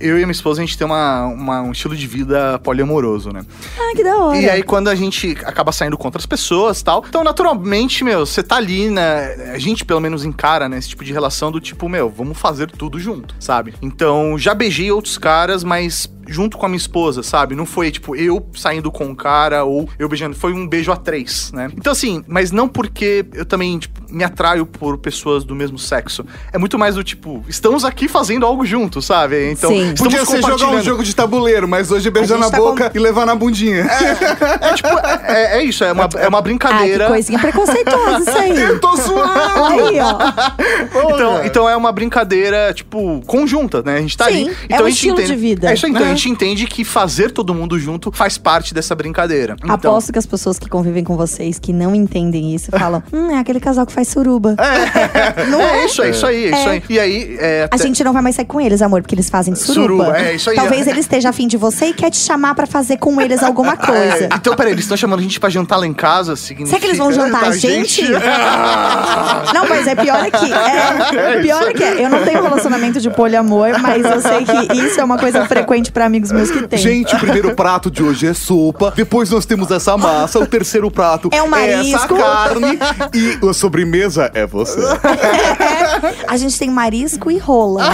eu e a minha esposa, a gente tem uma, uma- um estilo de vida poliamoroso, né? Ah, que da hora. E aí, quando a gente acaba saindo com outras pessoas e tal, então, naturalmente, meu, você tá ali, né? A gente, pelo menos, encara, né? Esse tipo de relação do tipo, meu, vamos fazer tudo junto, sabe? Então, já beijei outros caras, mas junto com a minha esposa, sabe? Não foi, tipo, eu saindo com um cara ou eu beijando. Foi um beijo a três, né? Então, assim, mas não porque eu também, tipo, me atraio por pessoas do mesmo sexo. É muito mais do tipo, estamos aqui fazendo algo juntos, sabe? Então, Sim. estamos Podia ser jogar um jogo de tabuleiro, mas hoje é beijar na tá boca e levar na bundinha. É tipo, é, é isso, é uma, é uma Ah, que brincadeira. coisinha preconceituosa isso aí. Eu tô zoando! Aí, ó. Então, então é uma brincadeira, tipo, conjunta, né? A gente tá Sim, ali. é Então um a gente estilo entende... de vida. É isso aí, então É. a gente entende que fazer todo mundo junto faz parte dessa brincadeira. Então, Aposto que as pessoas que convivem com vocês, que não entendem isso, falam: Hum, é aquele casal que faz suruba. Não é, é? isso aí, isso aí, é isso aí. E aí, é, A até- gente não vai mais sair com eles, amor, porque eles fazem suruba. Suruba, é, isso aí. Talvez ele esteja afim de você e quer te chamar pra fazer com eles alguma coisa. É, então, peraí, eles estão chamando a gente pra jantar lá em casa, significa... Será que eles vão jantar a gente? não, mas é pior é que. É, pior é que é. Eu não tenho relacionamento de poliamor, mas eu sei que isso é uma coisa frequente pra amigos meus que tem. Gente, o primeiro prato de hoje é sopa. Depois nós temos essa massa. O terceiro prato É um essa marisco. carne. E a sobremesa é você. a gente tem marisco e rola.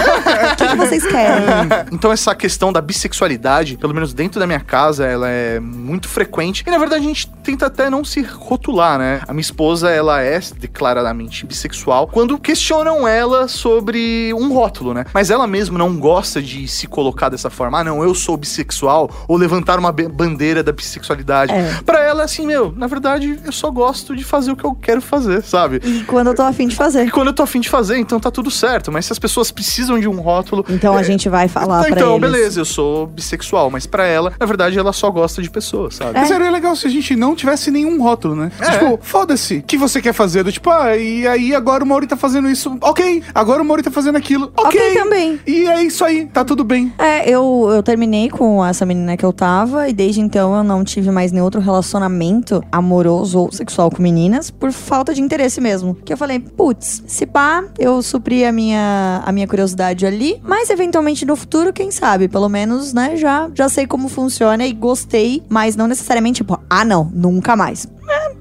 O que, que vocês querem? Então essa questão da bissexualidade, pelo menos dentro da minha casa, ela é muito frequente. E na verdade a gente tenta até não se rotular, né? A minha esposa, ela é declaradamente bissexual quando questionam ela sobre um rótulo, né? Mas ela mesma não gosta de se colocar dessa forma. Ah, não, eu sou bissexual ou levantar uma bandeira da bissexualidade. É. Pra ela, assim, meu, na verdade, eu só gosto de fazer o que eu quero fazer, sabe? E quando eu tô afim de fazer. E quando eu tô afim de fazer, então tá tudo certo. Mas se as pessoas precisam de um rótulo. Então a é, gente vai falar pra então, eles. beleza, eu sou bissexual, mas pra ela, na verdade, ela só gosta de pessoas, sabe? Mas seria legal se a gente não tivesse nenhum rótulo, né? É. Tipo, foda-se. O que você quer fazer? Do tipo, ah, e aí agora o Mauri tá fazendo isso. Ok. Agora o Mauri tá fazendo aquilo. Ok. Ok também. E é isso aí. Tá tudo bem. É, eu, eu terminei com essa menina que eu tava e desde então eu não tive mais nenhum outro relacionamento amoroso ou sexual com meninas por falta de interesse mesmo. Mesmo. Que eu falei, putz, se pá, eu supri a minha, a minha curiosidade ali, mas eventualmente no futuro, quem sabe? Pelo menos, né, já, já sei como funciona e gostei, mas não necessariamente, tipo, ah, não, nunca mais.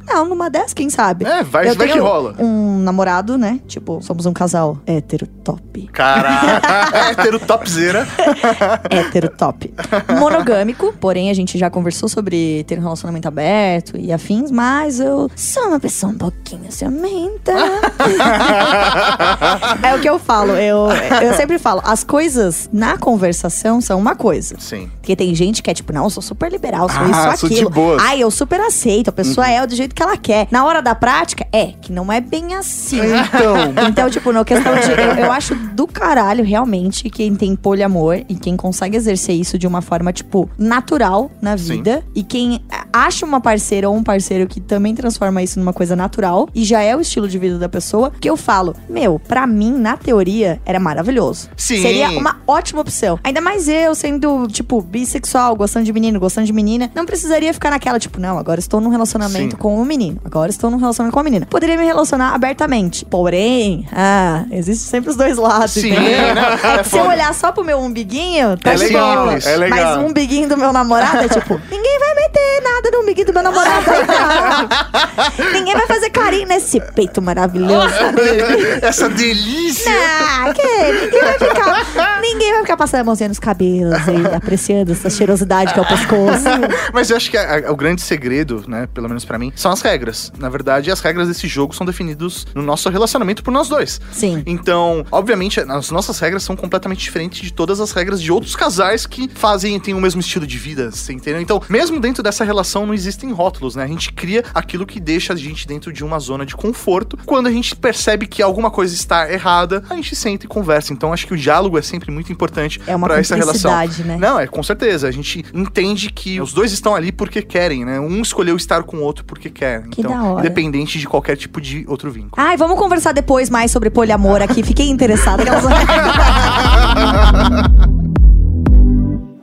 Não, numa dessas, quem sabe? É, vai, eu vai que rola. Um namorado, né? Tipo, somos um casal hétero top. Caraca, hétero topzera. hétero top. Monogâmico, porém a gente já conversou sobre ter um relacionamento aberto e afins, mas eu sou uma pessoa um pouquinho ciumenta. é o que eu falo, eu, eu sempre falo, as coisas na conversação são uma coisa. Sim. Porque tem gente que é tipo, não, eu sou super liberal, sou Ah, isso, sou de aquilo. boas. Ai, eu super aceito, a pessoa é do jeito que ela quer. Na hora da prática, é, que não é bem assim. Então. Então, tipo, na questão de. Eu, eu acho do caralho, realmente, quem tem poliamor e quem consegue exercer isso de uma forma, tipo, natural na Sim. vida. E quem acha uma parceira ou um parceiro que também transforma isso numa coisa natural e já é o estilo de vida da pessoa, que eu falo, meu, pra mim, na teoria, era maravilhoso. Sim. Seria uma ótima opção. Ainda mais eu, sendo, tipo, bissexual, gostando de menino, gostando de menina, não precisaria ficar naquela, tipo, não, agora estou num relacionamento Sim. com um menino, agora estou num relacionamento com uma menina. Poderia me relacionar abertamente. Porém, ah, existe sempre os dois lados, Sim, né? É É que se eu olhar só pro meu umbiguinho, tá É legal isso. É legal. Mas o umbiguinho do meu namorado é tipo, ninguém vai meter nada no umbiguinho do meu namorado. não. ninguém vai fazer carinho nesse peito maravilhoso. Essa delícia. Ah, que ninguém vai ficar. Ninguém vai ficar passando a mãozinha nos cabelos e apreciando essa cheirosidade que é o pescoço. Mas eu acho que a- a- o grande segredo, né, pelo menos pra mim, são as regras. Na verdade, as regras desse jogo são definidas no nosso relacionamento por nós dois. Sim. Então, obviamente, as nossas regras são completamente diferentes de todas as regras de outros casais que fazem, têm o mesmo estilo de vida, você entendeu? Então, mesmo dentro dessa relação, não existem rótulos, né? A gente cria aquilo que deixa a gente dentro de uma zona de conforto. Quando a gente percebe que alguma coisa está errada, a gente senta e conversa. Então, acho que o diálogo é sempre muito importante É uma pra essa relação. né? Não, é com certeza. A gente entende que os dois estão ali porque querem, né? Um escolheu estar com o outro porque quer. Que então, da hora. independente de qualquer tipo de outro vínculo. Ai, vamos conversar depois mais sobre poliamor aqui. Fiquei interessada. Aquelas...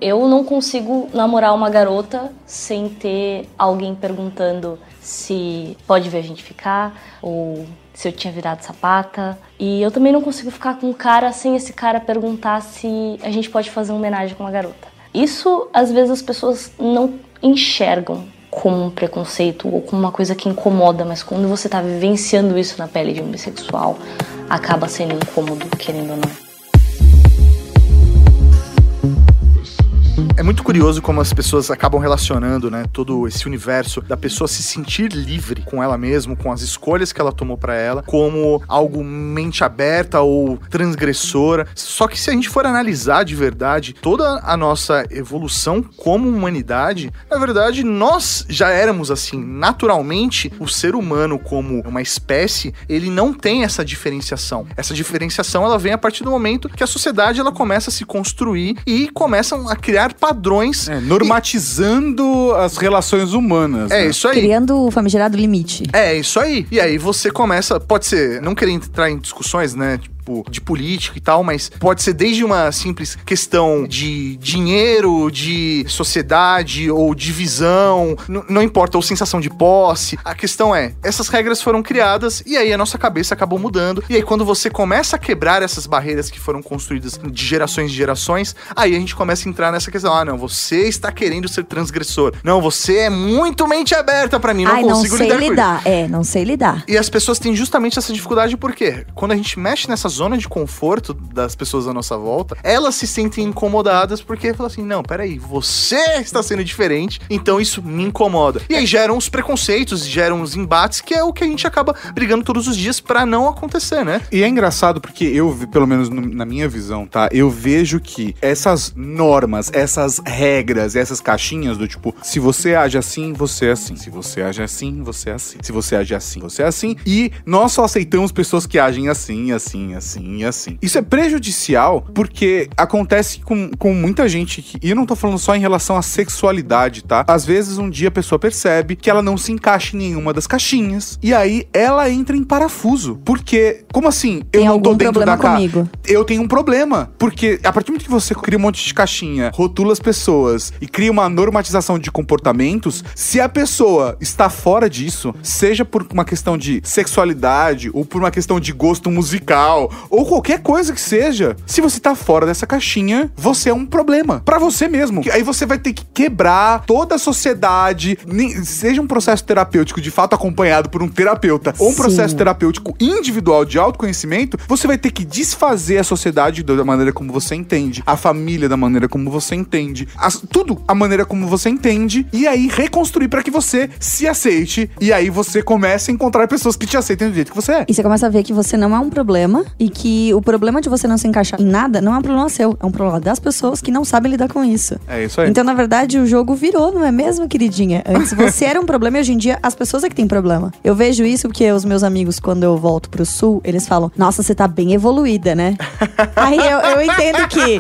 Eu não consigo namorar uma garota sem ter alguém perguntando se pode ver a gente ficar ou se eu tinha virado sapata. E eu também não consigo ficar com um cara sem esse cara perguntar se a gente pode fazer uma homenagem com uma garota. Isso, às vezes, as pessoas não enxergam como um preconceito ou como uma coisa que incomoda, mas quando você tá vivenciando isso na pele de um bissexual, acaba sendo incômodo, querendo ou não. É muito curioso como as pessoas acabam relacionando, né, todo esse universo da pessoa se sentir livre com ela mesma, com as escolhas que ela tomou pra ela, como algo mente aberta ou transgressora. Só que se a gente for analisar de verdade toda a nossa evolução como humanidade, na verdade nós já éramos assim, naturalmente, o ser humano como uma espécie, ele não tem essa diferenciação. Essa diferenciação ela vem a partir do momento que a sociedade ela começa a se construir e começam a criar padrões. É, normatizando as relações humanas. É né? isso aí. Criando o famigerado limite. É isso aí. E aí você começa, pode ser, não querer entrar em discussões, né? Tipo, de política e tal, mas pode ser desde uma simples questão de dinheiro, de sociedade ou divisão, não importa, ou sensação de posse. A questão é, essas regras foram criadas e aí a nossa cabeça acabou mudando. E aí quando você começa a quebrar essas barreiras que foram construídas de gerações e gerações, aí a gente começa a entrar nessa questão, ah, não, você está querendo ser transgressor. Não, você é muito mente aberta pra mim, não Ai, não consigo sei lidar lidar. É, não sei lidar. E as pessoas têm justamente essa dificuldade porque quando a gente mexe nessa zona de conforto das pessoas à nossa volta, elas se sentem incomodadas porque falam assim: não, peraí, você está sendo diferente, então isso me incomoda. E aí geram os preconceitos, geram os embates, que é o que a gente acaba brigando todos os dias pra não acontecer, né? E é engraçado porque eu, pelo menos no- na minha visão, tá? Eu vejo que essas normas, essas regras, essas caixinhas do tipo, se você age assim, você é assim. Se você age assim, você é assim. Se você age assim, você é assim. E nós só aceitamos pessoas que agem assim, assim, assim e assim. Isso é prejudicial porque acontece com, com muita gente, que, e eu não tô falando só em relação à sexualidade, tá? Às vezes um dia a pessoa percebe que ela não se encaixa em nenhuma das caixinhas e aí ela entra em parafuso. Porque, como assim? Eu Tem não tô dentro da ca- comigo. eu tenho um problema. Porque a partir do momento que você cria um monte de caixinha, rotula as pessoas e cria uma normatização de comportamentos, se a pessoa está fora disso, seja por uma questão de sexualidade ou por uma questão de gosto musical ou qualquer coisa que seja, se você tá fora dessa caixinha, você é um problema Pra você mesmo. Aí você vai ter que quebrar toda a sociedade, seja um processo terapêutico de fato acompanhado por um terapeuta ou um Sim. processo terapêutico individual de autoconhecimento, você vai ter que desfazer a sociedade da maneira como você entende, a família da maneira como você entende, as- tudo a maneira como você entende, e aí reconstruir para que você se aceite, e aí você comece a encontrar pessoas que te aceitem do jeito que você é. E você começa a ver que você não é um problema e que o problema de você não se encaixar em nada não é um problema seu, é um problema das pessoas que não sabem lidar com isso. É isso aí. Então, na verdade, o jogo virou, não é mesmo, queridinha? Antes você era um problema e hoje em dia as pessoas é que têm problema. Eu vejo isso porque os meus amigos, quando eu volto pro sul, eles falam: Nossa, você tá bem evoluída, né? Aí eu, eu entendo que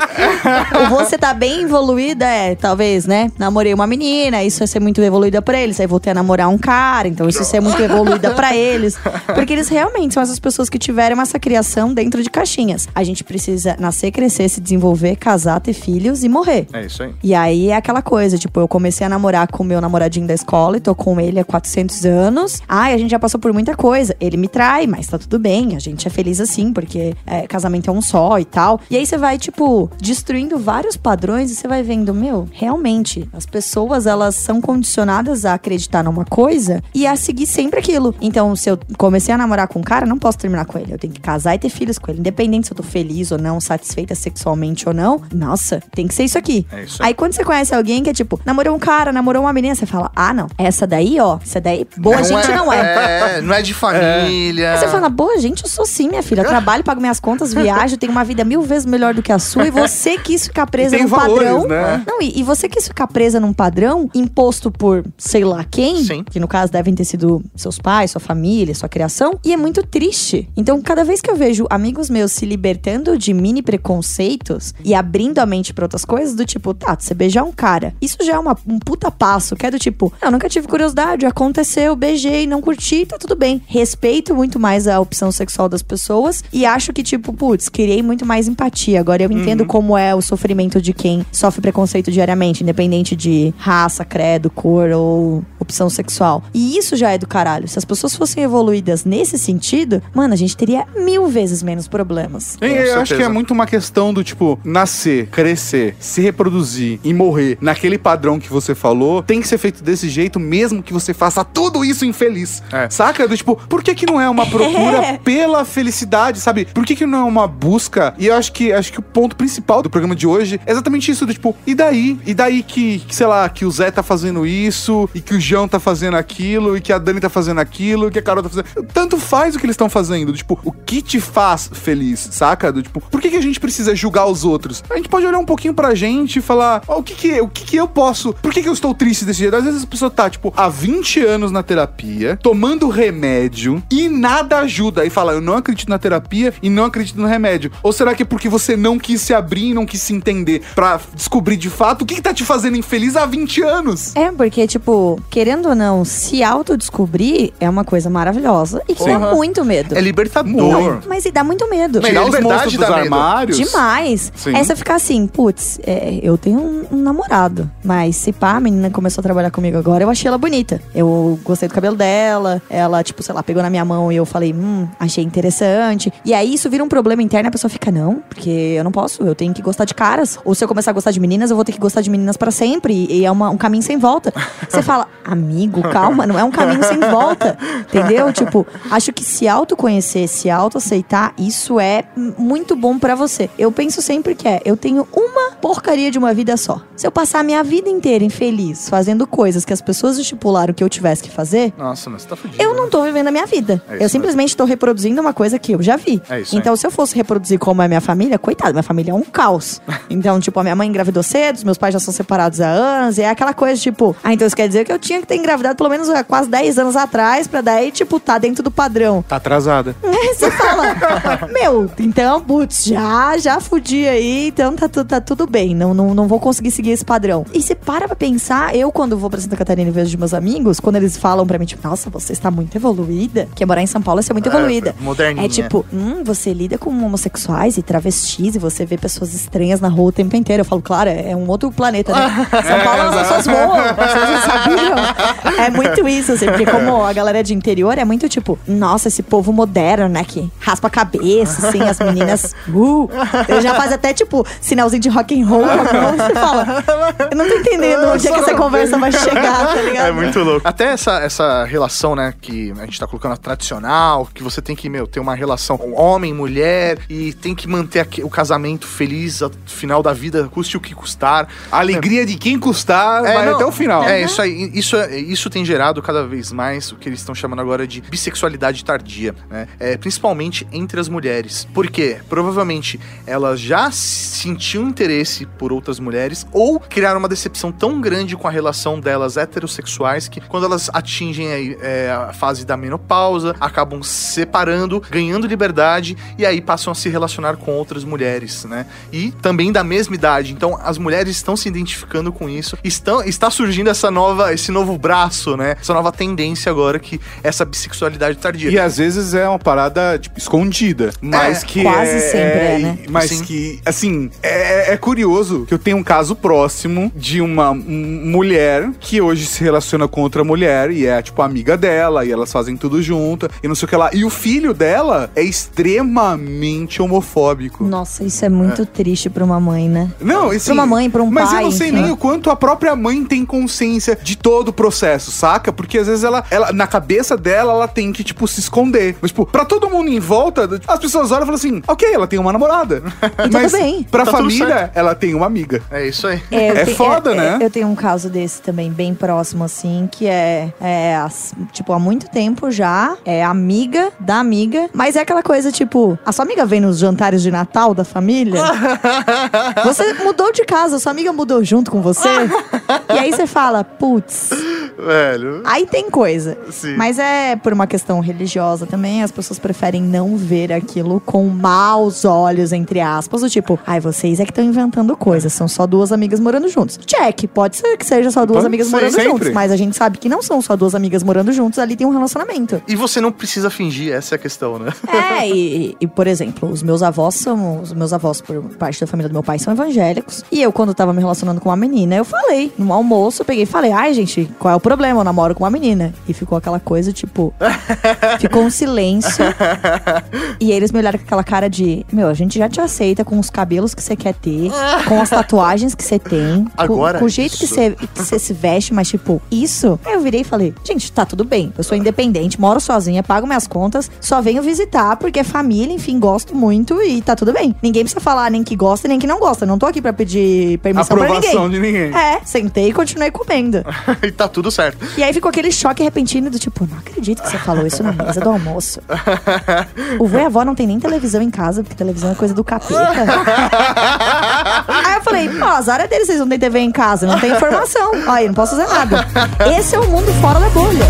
o você tá bem evoluída é, talvez, né? Namorei uma menina, isso é ser muito evoluída pra eles. Aí voltei a namorar um cara, então isso é ser muito evoluída pra eles. Porque eles realmente são essas pessoas que tiveram essa criação dentro de caixinhas. A gente precisa nascer, crescer, se desenvolver, casar, ter filhos e morrer. É isso aí. E aí é aquela coisa, tipo, eu comecei a namorar com o meu namoradinho da escola e tô com ele há 400 anos. Ai, a gente já passou por muita coisa. Ele me trai, mas tá tudo bem, a gente é feliz assim, porque é, casamento é um só e tal. E aí você vai, tipo, destruindo vários padrões e você vai vendo, meu, realmente, as pessoas, elas são condicionadas a acreditar numa coisa e a seguir sempre aquilo. Então, se eu comecei a namorar com um cara, não posso terminar com ele. Eu tenho que casar e ter filhos com ele. Independente se eu tô feliz ou não, satisfeita sexualmente ou não. Nossa, tem que ser isso aqui. É isso aí. Aí quando você conhece alguém que é tipo, namorou um cara, namorou uma menina, você fala, ah, não, essa daí, ó, essa daí, boa gente não é. É, não é de família. Aí você fala, boa gente, eu sou sim, minha filha. Eu trabalho, pago minhas contas, viajo, tenho uma vida mil vezes melhor do que a sua. E você quis ficar presa num valores, padrão. né? Não, e, e você quis ficar presa num padrão imposto por sei lá quem, Sim. que no caso devem ter sido seus pais, sua família, sua criação, e é muito triste. Então, cada vez que eu vejo amigos meus se libertando de mini preconceitos e abrindo a mente pra outras coisas, do tipo, tá, você beijar um cara, isso já é uma- um puta passo, que é do tipo, eu nunca tive curiosidade, aconteceu, beijei, não curti, tá tudo bem. Respeito muito mais a opção sexual das pessoas e acho que, tipo, putz, criei muito mais empatia. Agora eu entendo como é o sofrimento de quem sofre preconceito diariamente, independente de raça, credo, cor ou opção sexual. E isso já é do caralho. Se as pessoas fossem evoluídas nesse sentido, mano, a gente teria mil vezes menos problemas. Eu, eu acho certeza. que é muito uma questão do tipo, nascer, crescer, se reproduzir e morrer naquele padrão que você falou, tem que ser feito desse jeito, mesmo que você faça tudo isso infeliz. É. Saca? Do tipo, por que que não é uma procura pela felicidade, sabe? Por que que não é uma busca? E eu acho que acho que o ponto principal do programa de hoje é exatamente isso, do tipo, e daí? E daí que, que, sei lá, que o Zé tá fazendo isso, e que o João tá fazendo aquilo, e que a Dani tá fazendo aquilo, e que a Carol tá fazendo. Tanto faz o que eles estão fazendo, do tipo, o que te faz feliz, saca? Do tipo, por que, que a gente precisa julgar os outros? A gente pode olhar um pouquinho pra gente e falar, ó, o que que, o que que eu posso, por que que eu estou triste desse jeito? Às vezes a pessoa tá, tipo, há 20 anos na terapia, tomando remédio, e nada ajuda. Aí fala, eu não acredito na terapia e não acredito no remédio. Ou será que é porque você não quis se abrir e não quis se entender pra descobrir de fato o que que tá te fazendo infeliz há 20 anos? É, porque, tipo, querendo ou não, se autodescobrir é uma coisa maravilhosa e que dá muito medo. É libertador. Não. Mas e dá muito medo. Mas Tirar a os monstros dos armários. Demais. Sim. É você ficar assim, putz, é, eu tenho um, um namorado. Mas se pá, a menina começou a trabalhar comigo agora, eu achei ela bonita. Eu gostei do cabelo dela. Ela, tipo, sei lá, pegou na minha mão e eu falei, hum, achei interessante. E aí isso vira um problema interno e a pessoa fica, não, porque eu não posso, eu tenho que gostar de caras. Ou se eu começar a gostar de meninas, eu vou ter que gostar de meninas pra sempre. E é uma- um caminho sem volta. Você fala, amigo, calma, não é um caminho sem volta. Entendeu? Tipo, acho que se autoconhecer, se autoaceitar, isso é muito bom pra você. Eu penso sempre que é, eu tenho uma porcaria de uma vida só. Se eu passar a minha vida inteira infeliz, fazendo coisas que as pessoas estipularam que eu tivesse que fazer, Nossa, mas você tá fudido. eu não tô vivendo a minha vida. É eu simplesmente tô reproduzindo uma coisa que eu já vi. É isso então, se eu fosse reproduzir como é minha família, coitado, minha família é um caos. então, tipo, a minha mãe engravidou cedo, os meus pais já são separados há anos, e é aquela coisa, tipo, ah, então isso quer dizer que eu tinha que ter engravidado pelo menos há quase 10 anos atrás, pra daí, tipo, tá dentro do padrão. Tá atrasada. Aí você fala, meu, então, putz, já, já fudi aí, então tá, tá tudo bem, não, não, não vou conseguir seguir esse padrão. E você para pra pensar, eu quando vou pra Santa Catarina e vejo de meus amigos, quando eles falam pra mim, tipo, nossa, você está muito evoluída, que morar em São Paulo é ser muito evoluída. moderninha. É tipo, hum, você lida com homossexuais e travestis e você vê pessoas estranhas na rua o tempo inteiro. Eu falo, claro, é um outro planeta, né? São Paulo as pessoas voam, vocês sabiam? É muito isso, assim, porque como a galera de interior é muito tipo, nossa, esse povo moderno, né, que raspa a cabeça, assim, as meninas, uh, ele já faz até tipo sinalzinho de rock and roll, rock and roll, você fala, eu não tô entendendo onde é que essa conversa vai chegar, tá ligado? É muito louco. Até essa, essa relação, né, que a gente tá colocando a tradicional, que você tem que, meu, ter uma relação com homem, mulher, e tem que manter o casamento feliz ao final da vida, custe o que custar. A alegria de quem custar É, vai não, até o final. É, isso aí. Isso, é- isso tem gerado cada vez mais o que eles estão chamando agora de bissexualidade tardia, né? É, principalmente entre as mulheres. Por quê? Provavelmente elas já sentiam interesse por outras mulheres ou criaram uma decepção tão grande com a relação delas heterossexuais que quando elas atingem é, a fase da menopausa, acabam se separando, ganhando liberdade e aí passam a se relacionar com outras mulheres, né? E também da mesma idade. Então as mulheres estão se identificando com isso. Estão, está surgindo essa nova, esse novo braço, né? Essa nova tendência agora que essa bissexualidade tardia. E às vezes é uma parada, tipo, escondida. Mas É, que. quase sempre é, né? Mas Sim. que, assim, é, é curioso que eu tenho um caso próximo de uma mulher que hoje se relaciona com outra mulher e é, tipo, amiga dela, e elas fazem tudo junto, e não sei o que lá. E o filho dela é extremamente homofóbico. Nossa, isso é muito triste pra uma mãe, né? Não, assim, Pra uma mãe, pra um mas pai, eu não sei enfim. nem o quanto a própria mãe tem consciência de todo o processo, saca? Porque às vezes ela, ela na cabeça dela, ela tem que, tipo, se esconder. Mas, tipo, pra todo mundo em volta, as pessoas olham e falam assim, ok, ela tem uma namorada. Mas bem. pra Tá tudo família, certo. ela tem uma amiga. É isso aí. eu É te- foda, eu- né? Eu tenho um caso desse também, bem próximo, assim, que é, é, as- tipo, há muito tempo já, é amiga da amiga, mas é aquela coisa, tipo, a sua amiga vem nos jantares de Natal da família? você mudou de casa, sua amiga mudou junto com você? e aí você fala, putz, Velho. aí tem coisa. Sim. Mas é por uma questão religiosa também, as pessoas preferem não ver aquilo com maus olhos, entre aspas, do tipo, ai, vocês é que estão inventando coisas, são só duas amigas morando juntos. Check, pode ser que seja só duas Pode amigas morando sempre. juntos, mas a gente sabe que não são só duas amigas morando juntos, ali tem um relacionamento. E você não precisa fingir, essa é a questão, né? É, e, e, por exemplo, os meus avós são. Os meus avós, por parte da família do meu pai, são evangélicos. E eu, quando tava me relacionando com uma menina, eu falei, no almoço, eu peguei e falei, ai, gente, qual é o problema? Eu namoro com uma menina. E ficou aquela coisa, tipo. ficou um silêncio. e eles me olharam com aquela cara de, meu, a gente já te aceita com os cabelos que você quer ter, com as tatuagens que você tem, com- Agora, com, o jeito que isso. você que você se veste, mas tipo, isso. Aí eu virei e falei, gente, tá tudo bem. Eu sou independente, moro sozinha, pago minhas contas, só venho visitar porque é família, enfim, gosto muito e tá tudo bem. Ninguém precisa falar nem que gosta nem que não gosta. Não tô aqui pra pedir permissão pra Aprovação ninguém. de ninguém. É, sentei e continuei comendo. e tá tudo certo. E aí ficou aquele choque repentino do tipo, não acredito que você falou isso na mesa do almoço. O e a avó não tem nem televisão em casa, porque televisão é coisa do capeta. aí eu falei, pô, azar é deles, vocês não têm TV em casa, não tem informação. Aí, não posso fazer nada. Esse é o mundo fora da bolha.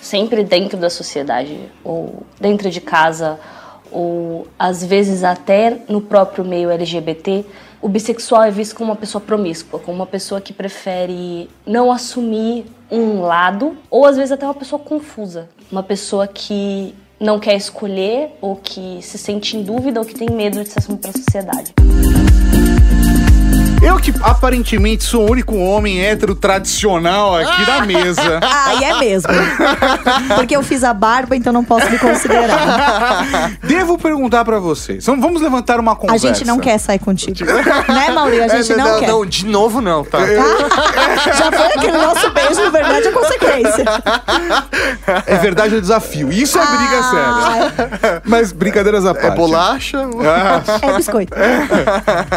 sempre dentro da sociedade, ou dentro de casa, ou às vezes até no próprio meio LGBT, o bissexual é visto como uma pessoa promíscua, como uma pessoa que prefere não assumir um lado, ou às vezes até uma pessoa confusa, uma pessoa que não quer escolher, ou que se sente em dúvida, ou que tem medo de se assumir para a sociedade. Eu que aparentemente sou o único homem hétero tradicional aqui da mesa. Ah, e é mesmo. Porque eu fiz a barba, então não posso me considerar. Devo perguntar pra vocês. Vamos levantar uma A conversa. gente não quer sair contigo. né, Maurício? A gente É, não, quer. não, de novo não, tá? Já foi aquele nosso beijo, na verdade, é consequência. É verdade o desafio. Isso é briga séria. Mas brincadeiras à parte. É bolacha? Ah, É biscoito.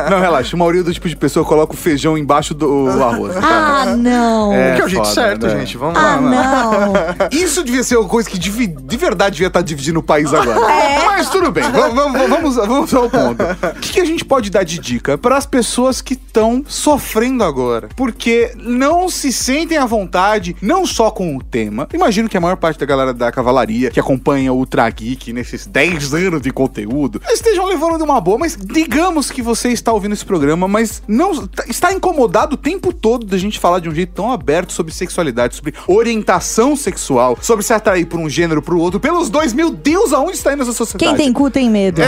não, relaxa. O Maurício é do tipo de pessoa pessoa coloca o feijão embaixo do arroz. Ah, não. É, que é o jeito foda, certo, né? gente. Vamos Ah, lá. não. Isso devia ser uma coisa que de, de verdade devia estar dividindo o país agora. É. Mas tudo bem, vamos, vamos, vamos, vamos ao ponto. O que, que a gente pode dar de dica para as pessoas que estão sofrendo agora? Porque não se sentem à vontade, não só com o tema. Imagino que a maior parte da galera da cavalaria que acompanha o Ultra Geek nesses 10 anos de conteúdo estejam levando de uma boa, mas digamos que você está ouvindo esse programa, mas não está incomodado o tempo todo da gente falar de um jeito tão aberto sobre sexualidade, sobre orientação sexual, sobre se atrair por um gênero pro outro, pelos dois, meu Deus, aonde está indo essa sociedade? Quem tem cu tem medo.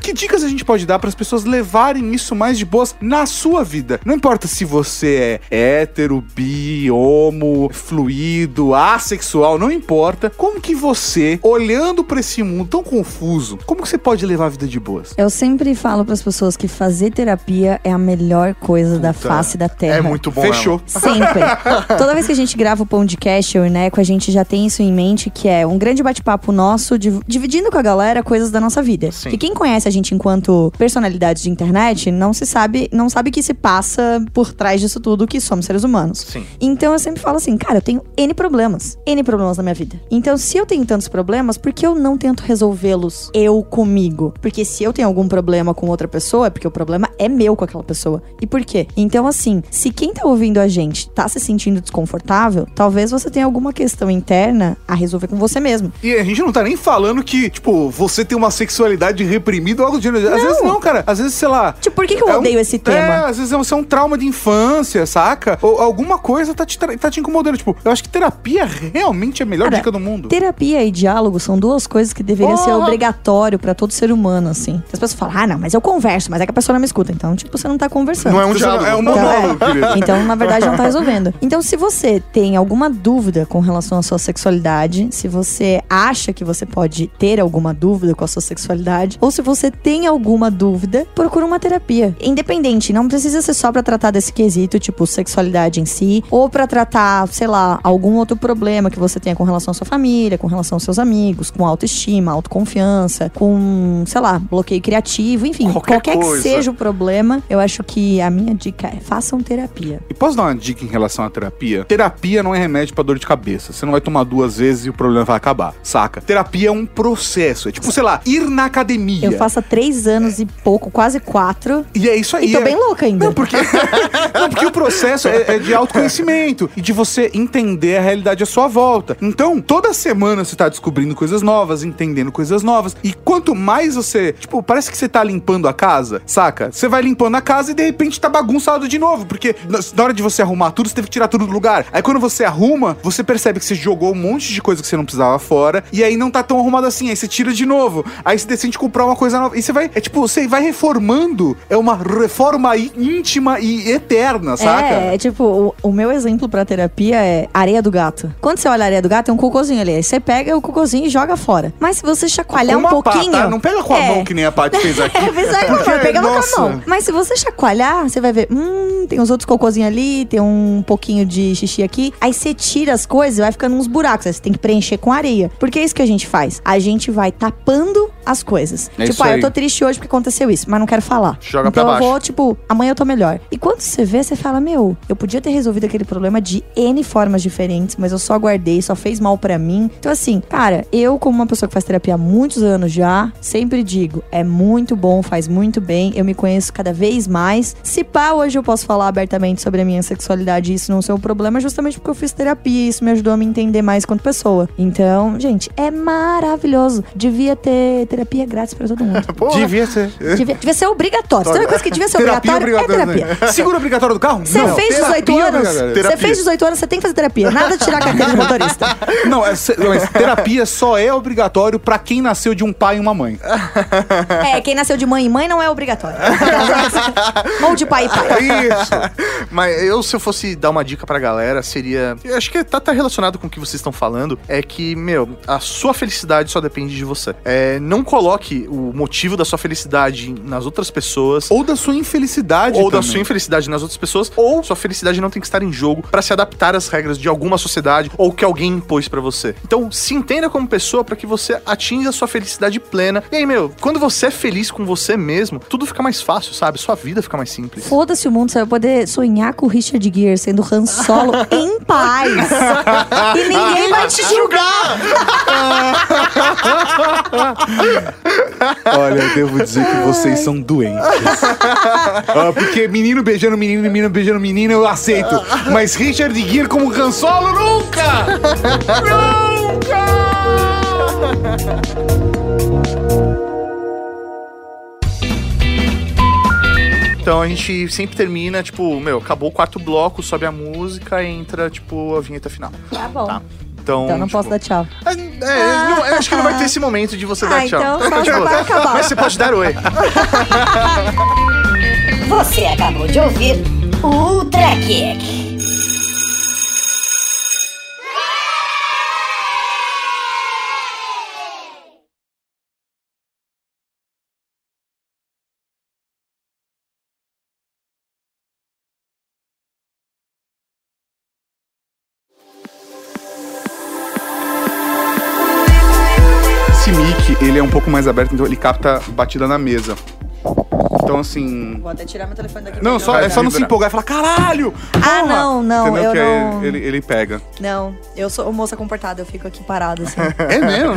Que dicas a gente pode dar para as pessoas levarem isso mais de boas na sua vida? Não importa se você é hétero, bi, homo, fluido, assexual, não importa. Como que você, olhando para esse mundo tão confuso, como que você pode levar a vida de boas? Eu sempre falo pras pessoas que fazer terapia é a melhor coisa da face da Terra. É muito bom. Fechou. Sempre. Toda vez que a gente grava o podcast, eu e o Neco, a gente já tem isso em mente, que é um grande bate-papo nosso, div- dividindo com a galera coisas da nossa vida. Sim. E quem conhece a gente enquanto personalidade de internet, não se sabe, não sabe que se passa por trás disso tudo que somos seres humanos. Sim. Então eu sempre falo assim, cara, eu tenho N problemas. N problemas na minha vida. Então, se eu tenho tantos problemas, por que eu não tento resolvê-los eu comigo? Porque se eu tenho algum problema com outra pessoa, é porque o problema é meu com aquela pessoa. E por quê? Então, assim, se quem tá ouvindo a gente tá se sentindo desconfortável, talvez você tenha alguma questão interna a resolver com você mesmo. E a gente não tá nem falando que, tipo, você tem uma sexualidade reprimida ou algo do gênero. Às vezes não, cara. Às vezes, sei lá. Tipo, por que, que eu É um- odeio esse É, tema? às vezes é um, é um trauma de infância, saca? Ou alguma coisa tá te, tá te incomodando. Tipo, eu acho que terapia realmente é a melhor Cara, dica do mundo. Terapia e diálogo são duas coisas que deveriam ser Porra! obrigatório pra todo ser humano, assim. As pessoas falam, ah, não, mas eu converso, mas é que a pessoa não me escuta. Então, tipo, você não tá conversando. Não é um diálogo. É um Então, monólogo, é. querido. Então, na verdade, não tá resolvendo. Então, se você tem alguma dúvida com relação à sua sexualidade, se você acha que você pode ter alguma dúvida com a sua sexualidade, ou se você tem alguma dúvida, procura uma terapia. Independente, não precisa ser só pra tratar desse quesito, tipo, sexualidade em si, ou pra tratar, sei lá, algum outro problema que você tenha com relação à sua família, com relação aos seus amigos, com autoestima, autoconfiança, com, sei lá, bloqueio criativo, enfim, Qualquer qualquer, que seja o problema, eu acho que a minha dica é façam terapia. E posso dar uma dica em relação à terapia? Terapia não é remédio pra dor de cabeça. Você não vai tomar duas vezes e o problema vai acabar, saca? Terapia é um processo. É tipo, sei lá, ir na academia. Eu faço há três anos e pouco, quase quatro. E é isso aí. E tô é- bem louca ainda. Não, porque, não, porque o processo é, é de autoconhecimento e de você entender a realidade à sua volta. Então, toda semana você tá descobrindo coisas novas, entendendo coisas novas. E quanto mais você. Tipo, parece que você tá limpando a casa, saca? Você vai limpando a casa e de repente tá bagunçado de novo. Porque na hora de você arrumar tudo, você teve que tirar tudo do lugar. Aí quando você arruma, você percebe que você jogou um monte de coisa que você não precisava fora. E aí não tá tão arrumado assim. Aí você tira de novo. Aí você decide comprar uma coisa nova. E você vai. É tipo, você vai reformando. É uma reforma íntima e eterna, saca? É, é tipo, o, o meu exemplo pra terapia é areia do gato. Quando você olha a areia do gato, tem um cocôzinho ali. Aí você pega o cocôzinho e joga fora. Mas se você chacoalhar Com um uma pá, pouquinho. tá? Não pega com a É. mão que nem a Paty fez aqui. É, mas aí, Porque, mano, pega com a mão. Mas se você chacoalhar, você vai ver, hum, tem uns outros cocôzinhos ali, tem um pouquinho de xixi aqui. Aí você tira as coisas e vai ficando uns buracos. Aí você tem que preencher com areia. Porque é isso que a gente faz. A gente vai tapando as coisas. É tipo, ah, aí. eu tô triste hoje porque aconteceu isso, mas não quero falar. Joga então pra eu baixo. vou, tipo, amanhã eu tô melhor. E quando você vê, você fala, meu, eu podia ter resolvido aquele problema de N formas diferentes, mas eu só guardei, só fez mal pra mim. Então, assim, cara, eu, como uma pessoa que faz terapia há muitos anos já, sempre digo, é muito bom, faz muito bem, eu me conheço cada vez mais. Se pá, hoje eu posso falar abertamente sobre a minha sexualidade e isso não ser um problema, justamente porque eu fiz terapia e isso me ajudou a me entender mais quanto pessoa. Então, gente, é maravilhoso. Devia ter terapia grátis pra todo mundo. Porra. Devia ser. Devia, devia ser obrigatório. Tem uma coisa que devia ser Terapia obrigatório, é obrigatória. terapia. Seguro obrigatório do carro? Você Não. fez 18 Terapia anos, você fez 18 anos, você tem que fazer terapia. Nada de tirar a carteira de motorista. Não, é, mas terapia só é obrigatório pra quem nasceu de um pai e uma mãe. É, quem nasceu de mãe e mãe não é obrigatório. Ou de pai e pai. Isso. Mas eu, se eu fosse dar uma dica pra galera, seria. Eu acho que tá, tá relacionado com o que vocês estão falando. É que, meu, a sua felicidade só depende de você. É, não coloque o motivo da sua felicidade nas outras pessoas. Ou da sua infelicidade Ou da também. sua infelicidade nas outras pessoas, ou sua felicidade não tem que estar em jogo pra se adaptar às regras de alguma sociedade ou que alguém impôs pra você. Então, se entenda como pessoa pra que você atinja a sua felicidade plena. E aí, meu, quando você é feliz com você mesmo, tudo fica mais fácil, sabe? Sua vida ficar mais simples. Foda-se o mundo, você vai poder sonhar com o Richard Gere sendo Han Solo em paz. E ninguém vai te julgar. Olha, eu devo dizer que vocês são doentes. Ah, porque menino beijando menino, menino beijando menino, eu aceito. Mas Richard Gere como Han Solo, nunca! Então a gente sempre termina, tipo, meu, acabou o quarto bloco, sobe a música e entra, tipo, a vinheta final. Tá bom. Tá. Então, Então não tipo, posso dar tchau. É, é, não, eu acho que não vai ter esse momento de você dar Ah, tchau. então só Tipo, vai acabar. Mas você pode dar oi. Você acabou de ouvir o Ultra Kick. Mais aberto, então ele capta batida na mesa. Então, assim... Vou até tirar meu telefone daqui. Não, só, é só não se empolgar e falar, caralho! Ah, porra!" não, não, Entendeu? eu que não- Ele, ele pega. Não, eu sou moça comportada, eu fico aqui parada assim. É mesmo?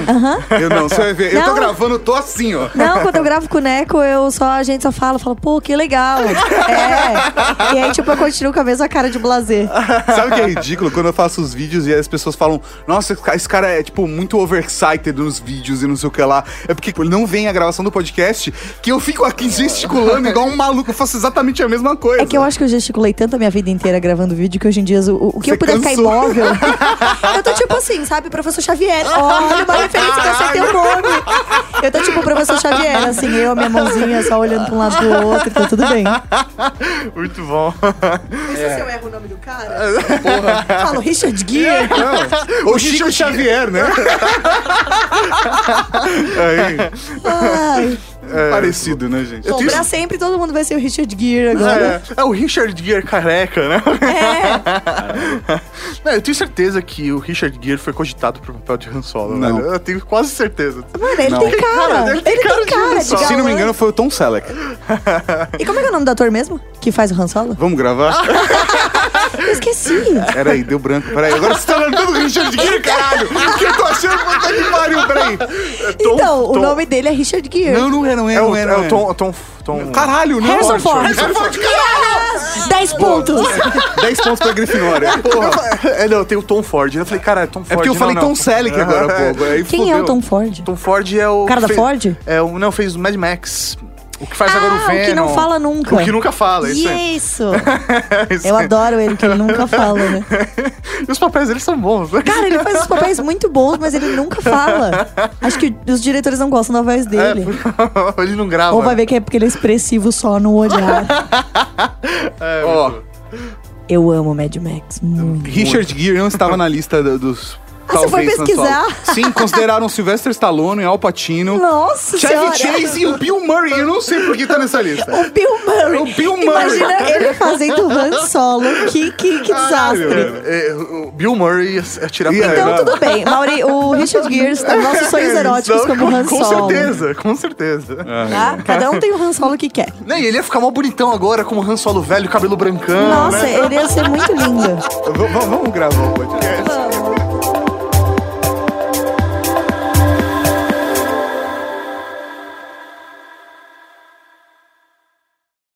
Eu não, você vai ver. Eu tô Não. gravando, eu tô assim, ó. Não, quando eu gravo com o Neco, eu só, a gente só fala, fala, pô, que legal. É. E aí, tipo, eu continuo com a mesma cara de blazer. Sabe o que é ridículo? Quando eu faço os vídeos e as pessoas falam, nossa, esse ca- esse cara é, tipo, muito overexcited nos vídeos e não sei o que lá. É porque ele não vem a gravação do podcast que eu fico aqui gesticulando igual um maluco. Eu faço exatamente a mesma coisa. É que eu acho que eu gesticulei tanto a minha vida inteira gravando vídeo que hoje em dia o, o que Você eu puder ficar cansou. imóvel. eu tô tipo assim, sabe, professor Xavier. Olha uma referência que eu acertei o nome. Eu tô tipo o professor Xavier, assim, eu, a minha mãozinha só olhando pra um lado do outro, tá tudo bem. Muito bom. Mas se eu erro o nome do cara? Porra. Falo Richard Gere. Não. Ou Chico Xavier, né? Aí, Ai, parecido, né, gente? bom, pra sempre todo mundo vai ser o Richard Gere agora. É, é o Richard Gere careca, né? É. Não, eu tenho certeza que o Richard Gere foi cogitado pro papel de Han Solo, Não. velho. Eu tenho quase certeza. Mano, ele Não. tem cara. Ele tem Ele cara tem de cara de galã. Se não me engano, foi o Tom Selleck. E como é que é o nome do ator mesmo? Que faz o Han Solo? Vamos gravar? Eu esqueci. Peraí, deu branco. Peraí, agora você tá lembrando do Richard Gere, caralho! Que eu tô achando que pariu, peraí. Tom- então, o Tom- nome dele é Richard Gere. Não, não é, não é, É não o, é, é não o Tom, Tom, Tom... Caralho, não. Harrison Ford. Harrison Ford, caralho! Yes! 10 pontos. 10 pontos pra Grifinória. Porra. É, não, tem o Tom Ford. Eu falei, cara, é Tom Ford. É porque eu não, falei não. Tom Selleck agora, pô. Quem é o fudeu. Tom Ford? Tom Ford é o... Cara da fez- Ford? É o... Não, fez o Mad Max. O que faz agora o Ah, Venom. o que não fala nunca. O que nunca fala, isso aí. Isso. Isso Eu adoro ele, que ele nunca fala, né? E os papéis dele são bons. Cara, ele faz os papéis muito bons, mas ele nunca fala. Acho que os diretores não gostam da voz dele. É, ele não grava. Ou vai ver que é porque ele é expressivo só no olhar. É, Ó, Eu amo Mad Max muito. Richard Gere não estava na lista do- dos. Ah, você foi pesquisar? Sim, consideraram Sylvester Stallone, Al Pacino, Nossa Chevy. Chase e o Bill Murray. Eu não sei por que tá nessa lista. O Bill Murray. O Bill Murray. Imagina ele fazendo Han Solo. Que, que, que desastre. É, o Bill Murray atirar E pra aí, Então, não. tudo bem. Mauri, o Richard está nos nossos sonhos eróticos Não, como Han com, Solo. Com certeza, com certeza. Tá? Cada um tem o Han Solo que quer. E ele ia ficar mal bonitão agora, como Han Solo velho, cabelo brancão. Nossa, né? ele ia ser muito lindo. Vamos gravar o podcast.